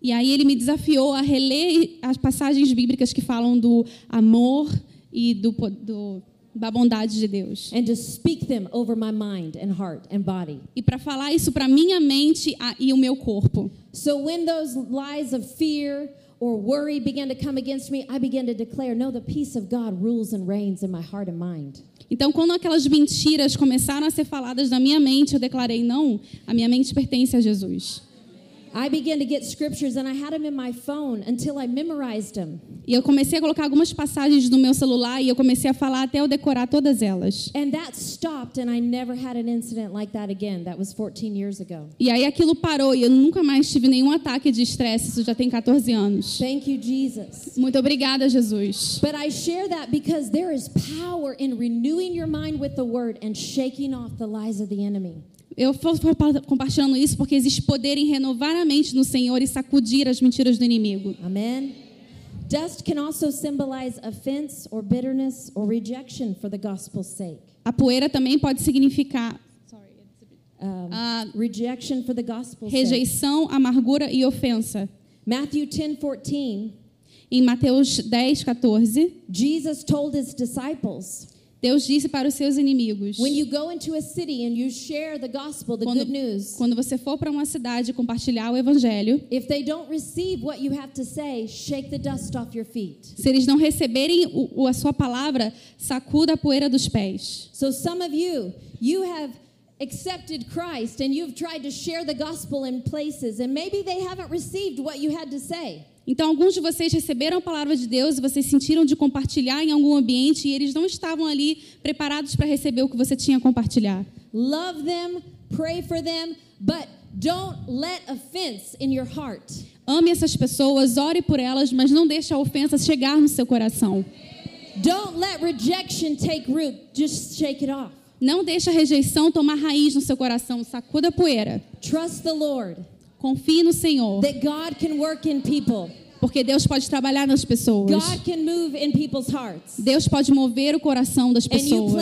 E aí ele me desafiou a reler as passagens bíblicas que falam do amor e do, do- da bondade de Deus. and to speak them over my mind and heart and body. E para falar isso para minha mente e o meu corpo. So when those lies of fear or worry began to come against me, I began to declare, no, the peace of God rules and reigns in my heart and mind. Então, quando aquelas mentiras começaram a ser faladas na minha mente, eu declarei: não, a minha mente pertence a Jesus. I began to get scriptures and I had them in my phone until I memorized them. E eu comecei a colocar algumas passagens no meu celular e eu comecei a falar até eu decorar todas elas. And that stopped, and I never had an incident like that again. That was 14 years ago. E aí aquilo parou e eu nunca mais tive nenhum ataque de estresse, isso já tem 14 anos. Thank you, Jesus. Muito obrigada, Jesus. But I share that because there is power in renewing your mind with the word and shaking off the lies of the enemy. Eu estou compartilhando isso porque existe poder em renovar a mente no Senhor e sacudir as mentiras do inimigo. Amen. Dust can also symbolize offense or bitterness or rejection for the gospel's sake. A poeira também pode significar Um, Ah, rejection for the gospel's sake. rejeição, amargura e ofensa. Matthew 10 14, Em Mateus 10, 14, Jesus told his disciples, Deus disse para os seus inimigos: gospel, quando, news, quando você for para uma cidade compartilhar o evangelho, say, se eles não receberem o- a sua palavra, sacuda a poeira dos pés. So some of you, you have accepted Christ and you've tried to share the gospel in places and maybe they haven't received what you had to say. Então, alguns de vocês receberam a palavra de Deus e vocês sentiram de compartilhar em algum ambiente e eles não estavam ali preparados para receber o que você tinha a compartilhar. Love them, pray for them, but don't let offense in your heart. Ame essas pessoas, ore por elas, mas não deixe a ofensa chegar no seu coração. Don't let rejection take root. Just shake it off. Não deixe a rejeição tomar raiz no seu coração. Sacuda a poeira. Trust the Lord Confie no Senhor, that God can work in people. porque Deus pode trabalhar nas pessoas. God can move in people's hearts. Deus pode mover o coração das pessoas.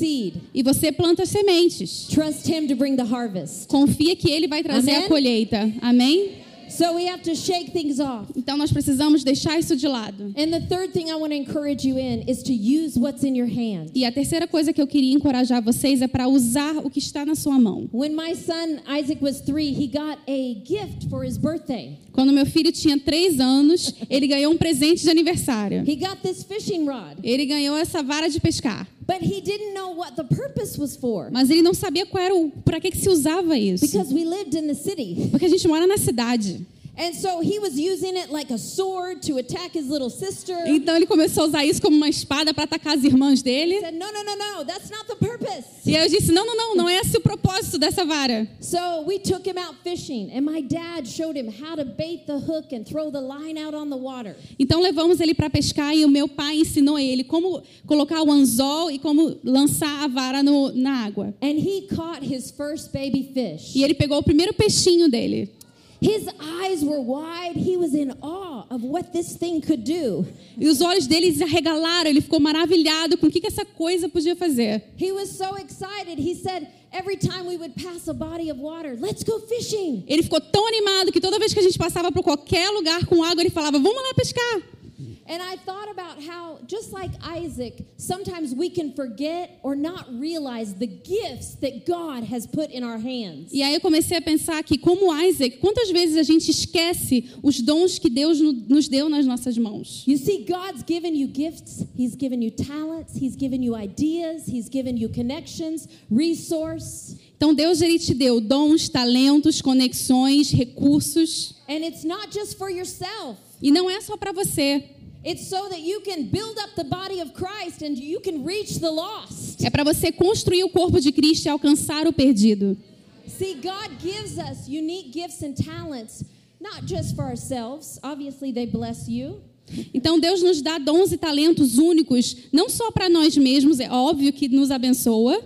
E você planta sementes. Trust him to bring the harvest. Confia que Ele vai trazer Amém? a colheita. Amém? So we have to shake things off. Então nós precisamos deixar isso de lado. And the third thing I want to encourage you in is to use what's in your hand. E a terceira coisa que eu queria encorajar vocês é para usar o que está na sua mão. When my son Isaac was three, he got a gift for his birthday. Quando meu filho tinha três anos, ele ganhou um presente de aniversário. He got this fishing rod, Ele ganhou essa vara de pescar. But he didn't know what the purpose was for Mas ele não sabia qual era o para que, que se usava isso. because we lived in the city. Porque a gente mora na cidade. And so he was using it like a sword to attack his little sister. He Então ele começou a usar isso como uma espada para atacar as irmãs dele. said, No, no, no, no, that's not the purpose. E eu disse: não, não, não, não é esse o propósito dessa vara. So we took him out fishing, and my dad showed him how to bait the hook and throw the line out on the water. Então levamos ele para pescar e o meu pai ensinou ele como colocar o anzol e como lançar a vara no, na água. And he caught his first baby fish. E ele pegou o primeiro peixinho dele. His eyes were wide. He was in awe of what this thing could do. E os olhos dele se arregalaram, ele ficou maravilhado com o que, que essa coisa podia fazer. He was so excited. He said, Every time we would pass a body of water, let's go fishing. Ele ficou tão animado que toda vez que a gente passava por qualquer lugar com água, ele falava: Vamos lá pescar. And I thought about how, just like Isaac, sometimes we can forget or not realize the gifts that God has put in our hands. E aí eu comecei a pensar que, como Isaac, quantas vezes a gente esquece os dons que Deus no- nos deu nas nossas mãos? You see, God's given you gifts, He's given you talents, He's given you ideas, He's given you connections, resource. Então Deus ele te deu dons, talentos, conexões, recursos. And it's not just for yourself. E não é só para você. It's so that you can build up the body of Christ and you can reach the lost. É para você construir o corpo de Cristo e alcançar o perdido. See, God gives us unique gifts and talents, not just for ourselves. Obviously, they bless you. Então Deus nos dá dons e talentos únicos, não só para nós mesmos, é óbvio que nos abençoa,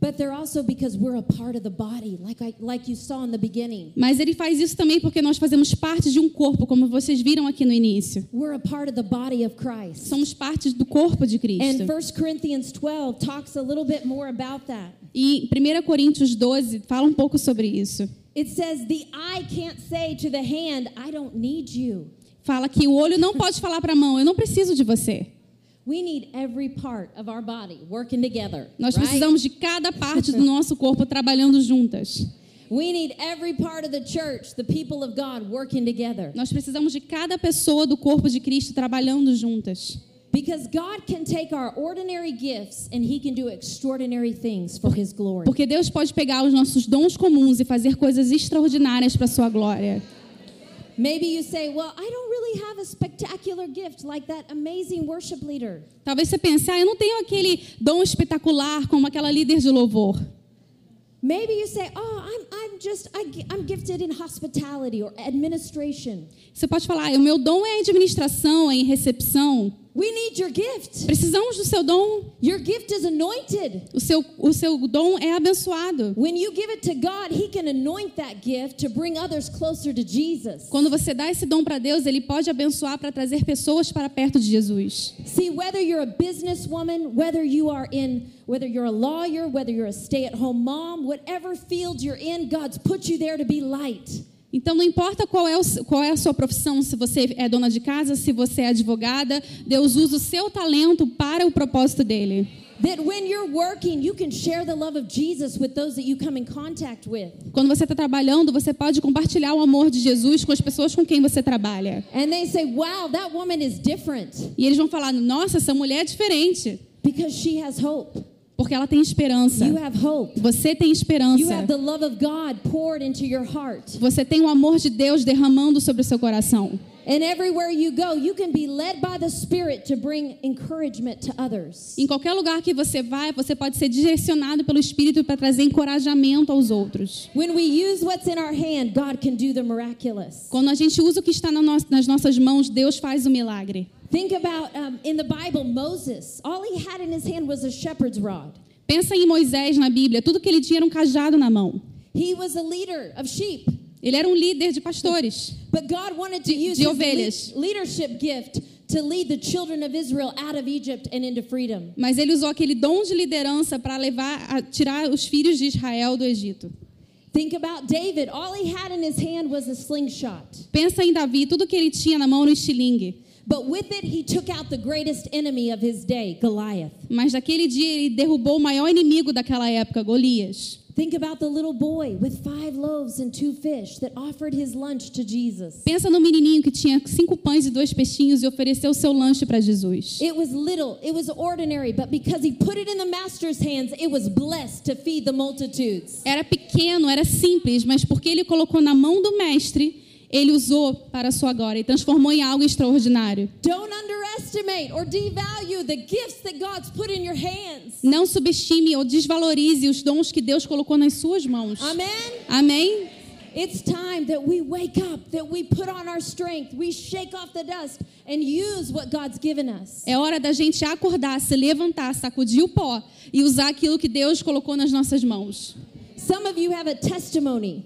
But they're also because we're a part of the body, like I, like you saw in the beginning. Mas ele faz isso também porque nós fazemos parte de um corpo, como vocês viram aqui no início. We're a part of the body of Christ. Somos parte do corpo de And Cristo. 1 Corinthians 12 talks a little bit more about that. E 1 Coríntios 12 fala um pouco sobre isso. It says, The eye can't say to the hand, I don't need you. Fala que o olho não pode falar para a mão, eu não preciso de você. We need every part of our body working together. Nós precisamos de cada parte do nosso corpo trabalhando juntas. We need every part of the church, the people of God, working together. Nós precisamos de cada pessoa do corpo de Cristo trabalhando juntas. Because God can take our ordinary gifts and He can do extraordinary things for His glory. Porque Deus pode pegar os nossos dons comuns e fazer coisas extraordinárias para sua glória. Maybe you say, Well, I don't really have a spectacular gift like that amazing worship leader. Talvez você pense, ah, eu não tenho aquele dom espetacular como aquela líder de louvor. Maybe you say, Oh, I'm, I'm just, I, I'm gifted in hospitality or administration. Você pode falar, ah, o meu dom é administração, é em recepção. We need your gift. Precisamos do seu dom. Your gift is anointed. O seu, o seu dom é abençoado. When you give it to God, He can anoint that gift to bring others closer to Jesus. Quando você dá esse dom para Deus, Ele pode abençoar para trazer pessoas para perto de Jesus. See, whether you're a businesswoman, whether you are in, whether you're a lawyer, whether you're a stay at home mom, whatever field you're in, God's put you there to be light. Então, não importa qual é, o- qual é a sua profissão, se você é dona de casa, se você é advogada, Deus usa o seu talento para o propósito dele. Quando você está trabalhando, você pode compartilhar o amor de Jesus com as pessoas com quem você trabalha. And they say, wow, that woman is different E eles vão falar: Nossa, essa mulher é diferente, because she has hope. Porque ela tem esperança. You have hope. Você tem You esperança. have the love of God poured into your heart. Você tem o amor de Deus derramando sobre o seu coração. Em qualquer lugar que você vai, você pode ser direcionado pelo Espírito para trazer encorajamento aos outros. Quando a gente usa o que está nas nossas mãos, Deus faz o milagre. Think about um, in the Bible, Moses, all he had in his hand was a shepherd's rod. Pensa em Moisés na Bíblia, tudo que ele tinha era um cajado na mão. He was a leader of sheep, Ele era um líder de pastores. but God wanted to De- use de ovelhas. le- leadership gift to lead the children of Israel out of Egypt and into freedom. Mas ele usou aquele dom de liderança para levar a tirar os filhos de Israel do Egito. Think about David. All he had in his hand was a slingshot. Pensa em Davi, tudo que ele tinha na mão era um estilingue. But with it, he took out the greatest enemy of his day, Goliath. Mas naquele dia ele derrubou o maior inimigo daquela época, Golias. Think about the little boy with five loaves and two fish that offered his lunch to Jesus. Pensa no menininho que tinha cinco pães e dois peixinhos e ofereceu o seu lanche para Jesus. It was little, it was ordinary, but because he put it in the master's hands, it was blessed to feed the multitudes. Era pequeno, era simples, mas porque ele colocou na mão do mestre, ele usou para a sua glória e transformou em algo extraordinário. Don't underestimate or devalue the gifts that God's put in your hands. Não subestime ou desvalorize os dons que Deus colocou nas suas mãos. Amen. Amém? It's time that we wake up, that we put on our strength, we shake off the dust and use what God's given us. É hora da gente acordar, se levantar, sacudir o pó e usar aquilo que Deus colocou nas nossas mãos. Some of you have a testimony,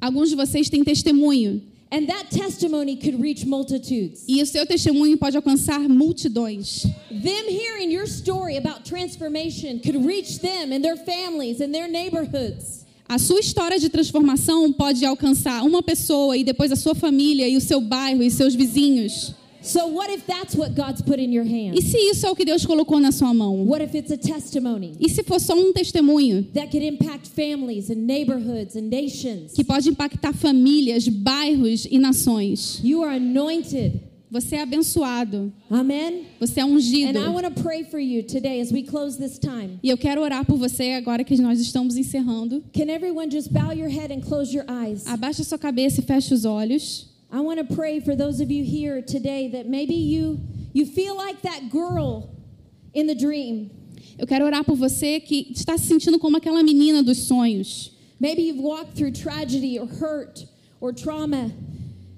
Alguns de vocês têm testemunho and that testimony could reach multitudes. e o seu testemunho pode alcançar multidões. Them hearing your story about transformation could reach them and their families and their neighborhoods. A sua história de transformação pode alcançar uma pessoa e depois a sua família e o seu bairro e seus vizinhos. So, what if that's what God's put in your E hand? se isso é o que Deus colocou na sua mão? What if it's a testimony E se for só um testemunho that could impact families and neighborhoods and nations? que pode impactar famílias, bairros e nações? You are anointed. Você é abençoado, Amen. você é And ungido. I want to pray for you today as we close this time. E eu quero orar por você agora que nós estamos encerrando. Can everyone just bow your head and close your eyes? Abaixa sua cabeça e feche os olhos. I want to pray for those of you here today that maybe you you feel like that girl in the dream. Eu quero orar por você que está se sentindo como aquela menina dos sonhos. Maybe you've walked through tragedy or hurt or trauma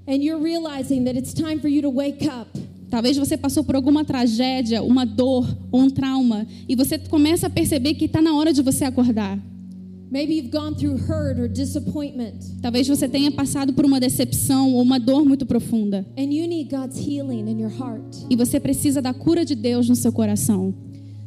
and you're realizing that it's time for you to wake up. Talvez você passou por alguma tragédia, uma dor ou um trauma e você começa a perceber que está na hora de você acordar. Talvez você tenha passado por uma decepção ou uma dor muito profunda and you need God's healing in your heart. e você precisa da cura de Deus no seu coração.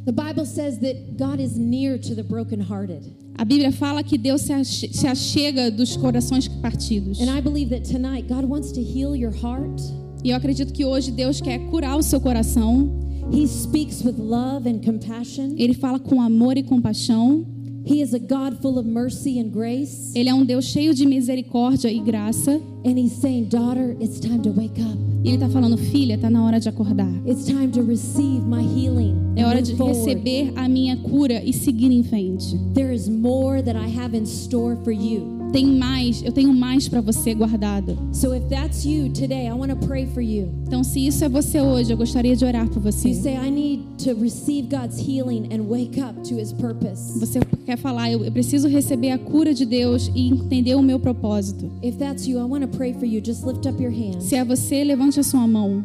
The Bible says that God is near to the brokenhearted. A Bíblia fala que Deus se ache- se achega dos corações partidos. And I believe that tonight God wants to heal your heart. E eu acredito que hoje Deus quer curar o seu coração. He speaks with love and compassion. Ele fala com amor e compaixão. He is a God full of mercy and grace. Ele é um Deus cheio de misericórdia e graça. And He's saying, Daughter, it's time to wake up. E Ele está falando, filha, está na hora de acordar. It's time to receive my healing. É hora de receber a minha cura e seguir em frente. There is more that I have in store for you. Tem mais, eu tenho mais para você guardado. So if that's you today, I want to pray for you. Então, se isso é você hoje, eu gostaria de orar por você. say, I need to receive God's healing and wake up to His purpose. Você quer falar, eu eu preciso receber a cura de Deus e entender o meu propósito. If that's you, I want to pray for you. Just lift up your hands. Se é você, levante a sua mão.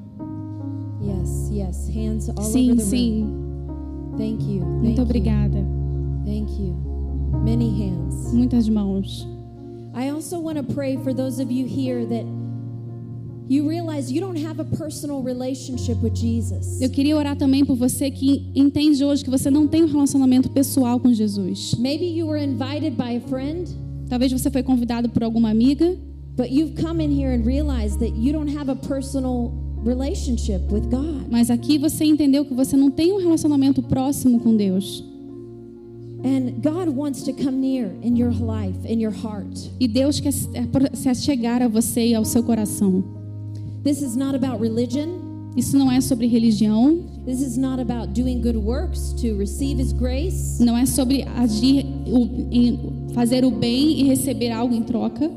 Yes, yes. Hands all over Sim, the sim. room. Thank you. Thank Muito you. obrigada. Thank you. Many hands. Muitas mãos. I also want to pray for those of you here that you realize you don't have a personal relationship with Jesus. Eu queria orar também por você que entende hoje que você não tem um relacionamento pessoal com Jesus. Maybe you were invited by a friend, Talvez você foi convidado por alguma amiga, but you've come in here and realized that you don't have a personal relationship with God. mas aqui você entendeu que você não tem um relacionamento próximo com Deus. E Deus quer se se achegar a você e ao seu coração. This is not about religion. Isso não é sobre religião, This is not about doing good works to receive His grace. não é sobre agir, fazer o bem e receber algo em troca.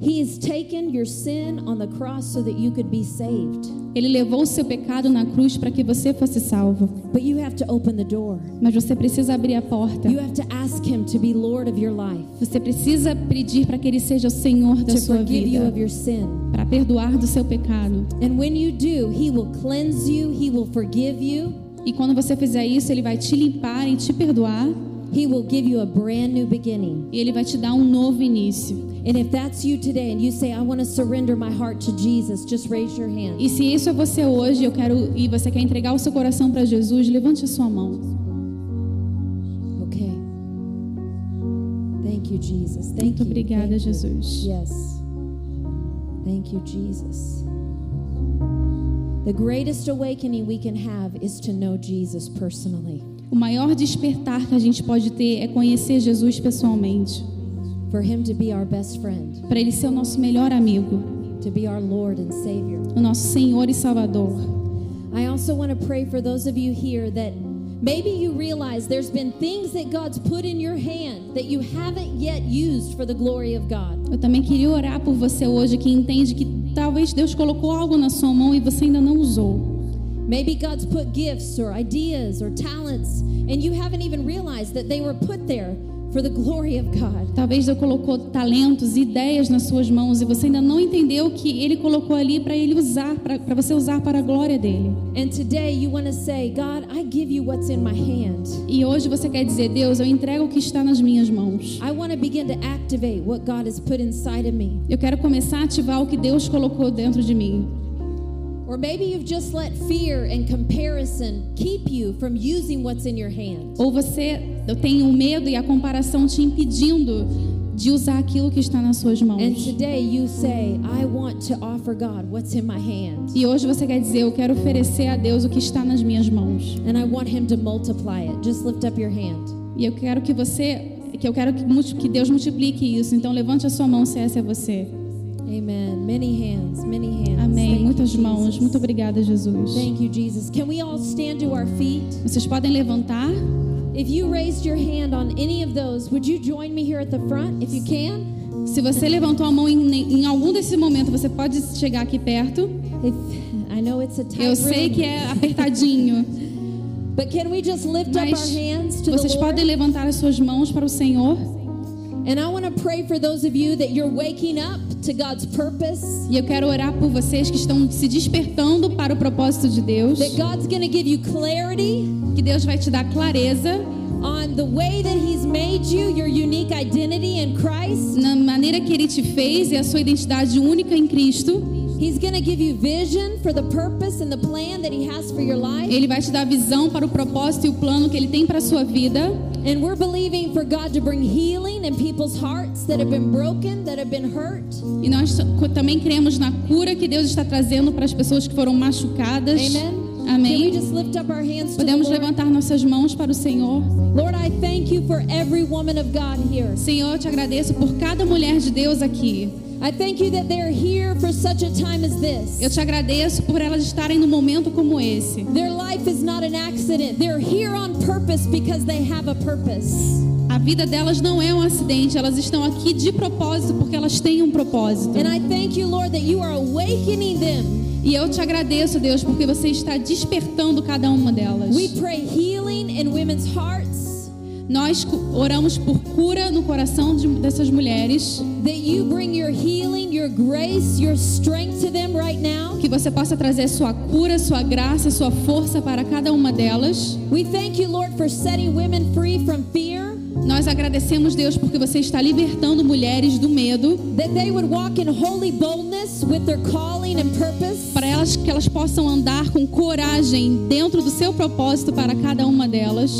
He has taken your sin on the cross so that you could be saved. Ele levou o seu pecado na cruz para que você fosse salvo. But you have to open the door. Mas você precisa abrir a porta. You have to ask Him to be Lord of your life, Você precisa pedir para que Ele seja o Senhor da to sua forgive you vida, of your sin. para perdoar do seu pecado. And when you do, He will cleanse you, He will forgive you, E quando você fizer isso, Ele vai te limpar e te perdoar. He will give you a brand new beginning. E Ele vai te dar um novo início. And if that's you today and you say, I want to surrender my heart to Jesus, just raise your hand. E se isso é você hoje, eu quero e você quer entregar o seu coração para Jesus, levante a sua mão. Okay. Thank you, Jesus. Thank Muito you. obrigada, Thank you. Jesus. Yes. Thank you, Jesus. The greatest awakening we can have is to know Jesus personally, O maior despertar que a gente pode ter é conhecer Jesus pessoalmente, para Ele ser o nosso melhor amigo, to be our Lord and Savior. o nosso Senhor e Salvador. I also want to pray for those of you here that maybe you realize there's been things that God's put in your hand that you haven't yet used for the glory of God. Eu também queria orar por você hoje que entende que talvez Deus colocou algo na sua mão e você ainda não usou. Maybe God's put gifts or ideas or talents and you haven't even realized that they were put there for the glory of God. Talvez Deus colocou talentos e ideias nas suas mãos e você ainda não entendeu que Ele colocou ali para Ele usar, para você usar para a glória dele. And today you want to say, God, I give you what's in my hand. E hoje você quer dizer, Deus, eu entrego o que está nas minhas mãos. I want to begin to activate what God has put inside of me. Eu quero começar a ativar o que Deus colocou dentro de mim. Or maybe you've just let fear and comparison keep you from using what's in your hand. Ou você tem o medo e a comparação te impedindo de usar aquilo que está nas suas And mãos. today you say, I want to offer God what's in my hand. E hoje você quer dizer, eu quero oferecer a Deus o que está nas minhas mãos. And I want him to multiply it. Just lift up your hand. E eu quero que você, que eu quero que, que Deus multiplique isso. Então levante a sua mão se essa é você. Amen. Many hands, many hands. Amém. Thank you, Muitas mãos. Jesus. Muito obrigada, Jesus. Thank you, Jesus. Can we all stand to our feet? Vocês podem levantar. If you raised your hand on any of those, would you join me here at the front if you can? Se você levantou a mão em, em algum desse momento, você pode chegar aqui perto. If I know it's a tight Eu sei room, que é apertadinho, <laughs> but can we just lift up our mas hands to vocês the Lord? podem levantar as suas mãos para o Senhor. And I want to pray for those of you that you're waking up to God's purpose. E eu quero orar por vocês que estão se despertando para o propósito de Deus. That God's going to give you clarity Que Deus vai te dar clareza on the way that He's made you, your unique identity in Christ. na maneira que Ele te fez e a sua identidade única em Cristo. He's going to give you vision for the purpose and the plan that He has for your life. Ele vai te dar visão para o propósito e o plano que Ele tem para a sua vida. And we're believing for God to bring healing in people's hearts that have been broken, that have been hurt. E nós também cremos na cura que Deus está trazendo para as pessoas que foram machucadas. Amen. Can we Amém. just lift up our hands to the Podemos Lord? levantar nossas mãos para o Senhor. Lord, I thank you for every woman of God here. Senhor, eu te agradeço por cada mulher de Deus aqui. I thank you that they're here for such a time as this. Eu te agradeço por elas estarem num momento como esse. Their life is not an accident. They're here on purpose because they have a purpose. A vida delas não é um acidente, elas estão aqui de propósito porque elas têm um propósito. And I thank you, Lord, that you are awakening them. E eu te agradeço, Deus, porque você está despertando cada uma delas. We pray healing in women's hearts, Nós oramos por cura no coração de- dessas mulheres, that you bring your healing, your grace, your strength to them right now. que você possa trazer sua cura, sua graça, sua força para cada uma delas. We thank you, Lord, for setting women free from fear, Nós agradecemos, Deus, porque você está libertando mulheres do medo, that they would walk in holy boldness with their calling and purpose. para elas que elas possam andar com coragem dentro do seu propósito para cada uma delas.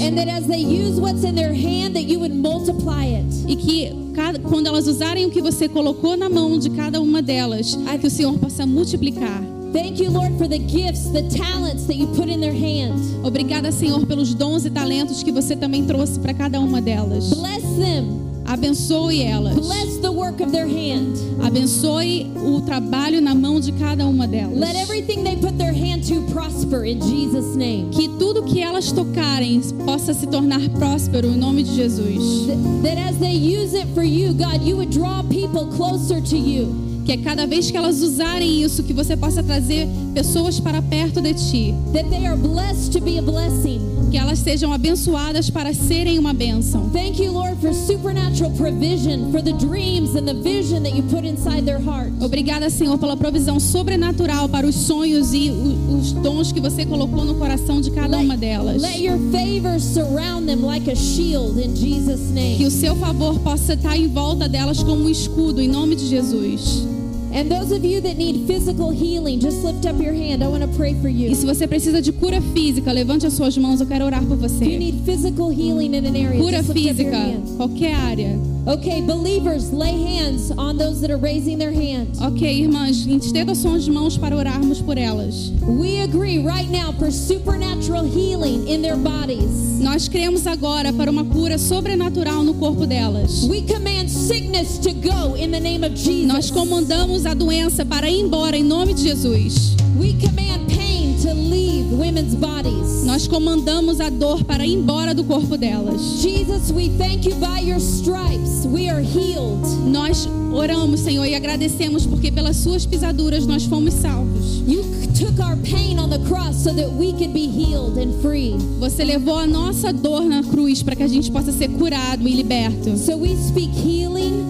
Hand. E que cada- quando elas usarem o que você colocou na mão de cada uma delas, que o Senhor possa multiplicar. Thank you, Lord, for the gifts, the talents that you put in their hand. Obrigada, Senhor, pelos dons e talentos que você também trouxe para cada uma delas. Bless them. Abençoe elas. Bless the work of their hand. Abençoe o trabalho na mão de cada uma delas. Let everything they put their hand to prosper in Jesus' name. Que tudo que elas tocarem possa se tornar próspero em nome de Jesus. Th- That as they use it for you, God, you would draw people closer to you. Que é cada vez que elas usarem isso, que você possa trazer pessoas para perto de ti. That they are blessed to be a blessing. Que elas sejam abençoadas para serem uma bênção. Thank you, Lord, for supernatural provision for the dreams and the vision that you put inside their heart. Obrigada, Senhor, pela provisão sobrenatural para os sonhos e os dons que você colocou no coração de cada uma delas. Let your favor surround them like a shield in Jesus' Que name. o seu favor possa estar em volta delas como um escudo, em nome de Jesus. And those of you that need physical healing, just lift up your hand. I want to pray for E you. se você precisa de cura física, levante as suas mãos, eu quero orar por If you você. need physical healing in an area, Cura física, qualquer área. Okay, believers, lay hands on those that are raising their hand. Ok, irmãs, estenda suas mãos para orarmos por elas. We agree right now for supernatural healing in their bodies. Nós cremos agora para uma cura sobrenatural no corpo delas. We command sickness to go in the name of Nós Jesus. comandamos a doença para ir embora em nome de Jesus. We command pain to leave women's bodies. Nós comandamos a dor para ir embora do corpo delas. Jesus, we thank you by your stripes. We are healed. Nós oramos, Senhor, e agradecemos porque pelas suas pisaduras nós fomos salvos. You took our pain on the cross so that we could be healed and free. Você levou a nossa dor na cruz para que a gente possa ser curado e liberto. So we speak healing,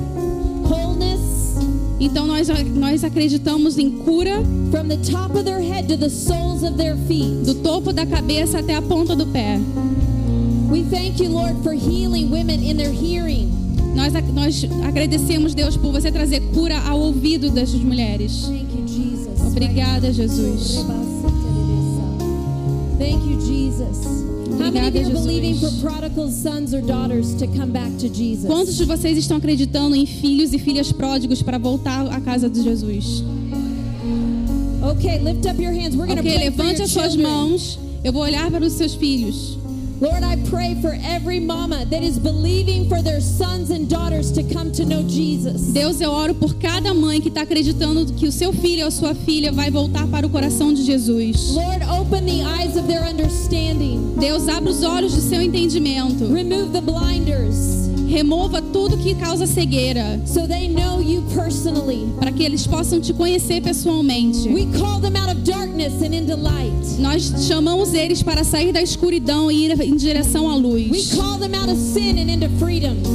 Então nós, nós acreditamos em cura do topo da cabeça até a ponta do pé. We thank you, Lord, for healing women in their hearing. Nós, nós agradecemos, Deus, por você trazer cura ao ouvido dessas mulheres. Thank you, Jesus. Obrigada, Jesus. Thank you, Jesus. Obrigada, Jesus. Quantos de vocês estão acreditando em filhos e filhas pródigos para voltar à casa de Jesus? Okay, lift up your hands. We're going to Ok, for levante as suas mãos. Eu vou olhar para os seus filhos. Lord, I pray for every mama that is believing for their sons and daughters to come to know Jesus. Deus, eu oro por cada mãe que está acreditando que o seu filho ou sua filha vai voltar para o coração de Jesus. Lord, open the eyes of their understanding. Deus, abre os olhos do seu entendimento. Remove the blinders. Remova tudo que causa cegueira, so they know you personally. para que eles possam te conhecer pessoalmente. Nós chamamos eles para sair da escuridão e ir em direção à luz.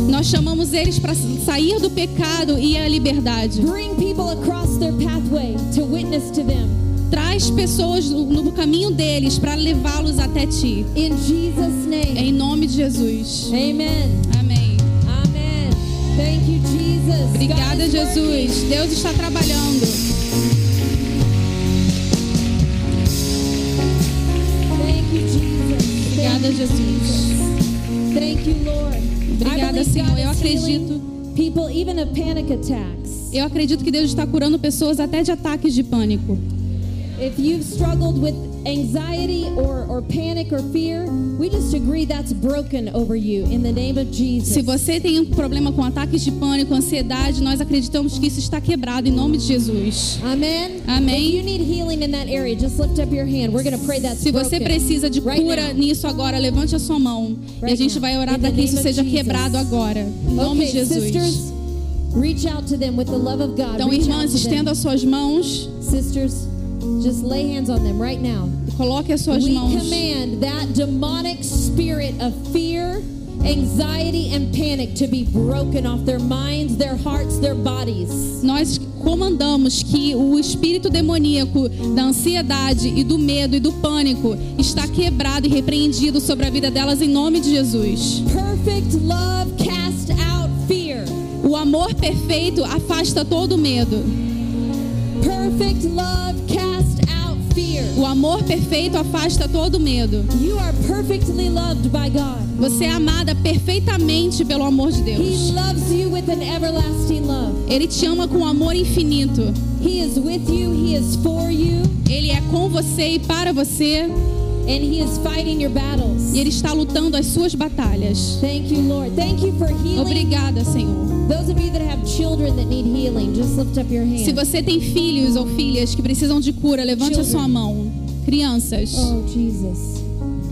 Nós chamamos eles para sair do pecado e à liberdade. Bring people across their pathway to witness to them. Traz pessoas no caminho deles para levá-los até ti. Em nome de Jesus. Amen. Amém. Obrigada. Jesus. Deus está trabalhando. Obrigada, Jesus. Obrigada, Senhor. Eu acredito. Eu acredito que Deus está curando pessoas até de ataques de pânico. If you've struggled with anxiety or, or panic or fear, we just agree that's broken over you in the name of Jesus. Se você tem um problema com ataques de pânico, ansiedade, nós acreditamos que isso está quebrado em nome de Jesus. Amen. Amém. If you need healing in that area, just lift up your hand. We're going to pray that's Se você precisa de right cura now. nisso agora, levante a sua mão. e a Right gente now. vai orar para que isso seja Jesus. quebrado agora. Em nome Okay, de Jesus. sisters, reach out to them with the love of God. Então, reach irmãs, estenda as suas mãos. Sisters, just lay hands on them right now. Coloque as suas we mãos. command that demonic spirit of fear, anxiety, and panic to be broken off their minds, their hearts, their bodies. Nós comandamos que o espírito demoníaco da ansiedade e do medo e do pânico está quebrado e repreendido sobre a vida delas em nome de Jesus. Perfect love cast out fear. O amor perfeito afasta todo medo. Perfect love cast out fear. O amor perfeito afasta todo medo. You are perfectly loved by God. Você é amada perfeitamente pelo amor de He Deus. loves you with an everlasting love. Ele te ama com amor infinito. He is with you, He is for you, Ele é com você e para você. and He is fighting your battles. E Ele está lutando as suas batalhas. Thank you, Lord. Thank you for healing. Obrigada, Senhor. Those of you that have children that need healing, just lift up your hand. Se você tem filhos ou filhas que precisam de cura, levante a sua mão. Crianças. Oh, Jesus.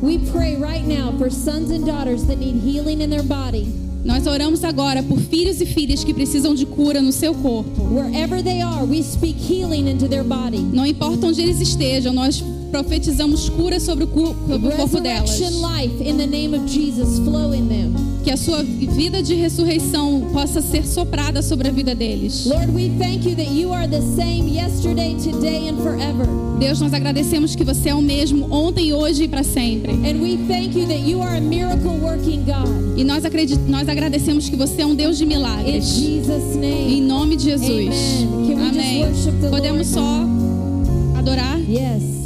We pray right now for sons and daughters that need healing in their body. Nós oramos agora por filhos e filhas que precisam de cura no seu corpo. Wherever they are, we speak healing into their body. Não importa onde eles estejam, nós profetizamos cura sobre o, corpo delas. Que a sua vida de ressurreição possa ser soprada sobre a vida deles. Deus, nós agradecemos que você é o mesmo ontem, hoje e para sempre. E nós, acredit... nós agradecemos que você é um Deus de milagres. Em nome de Jesus. Amém. Podemos só adorar? Yes.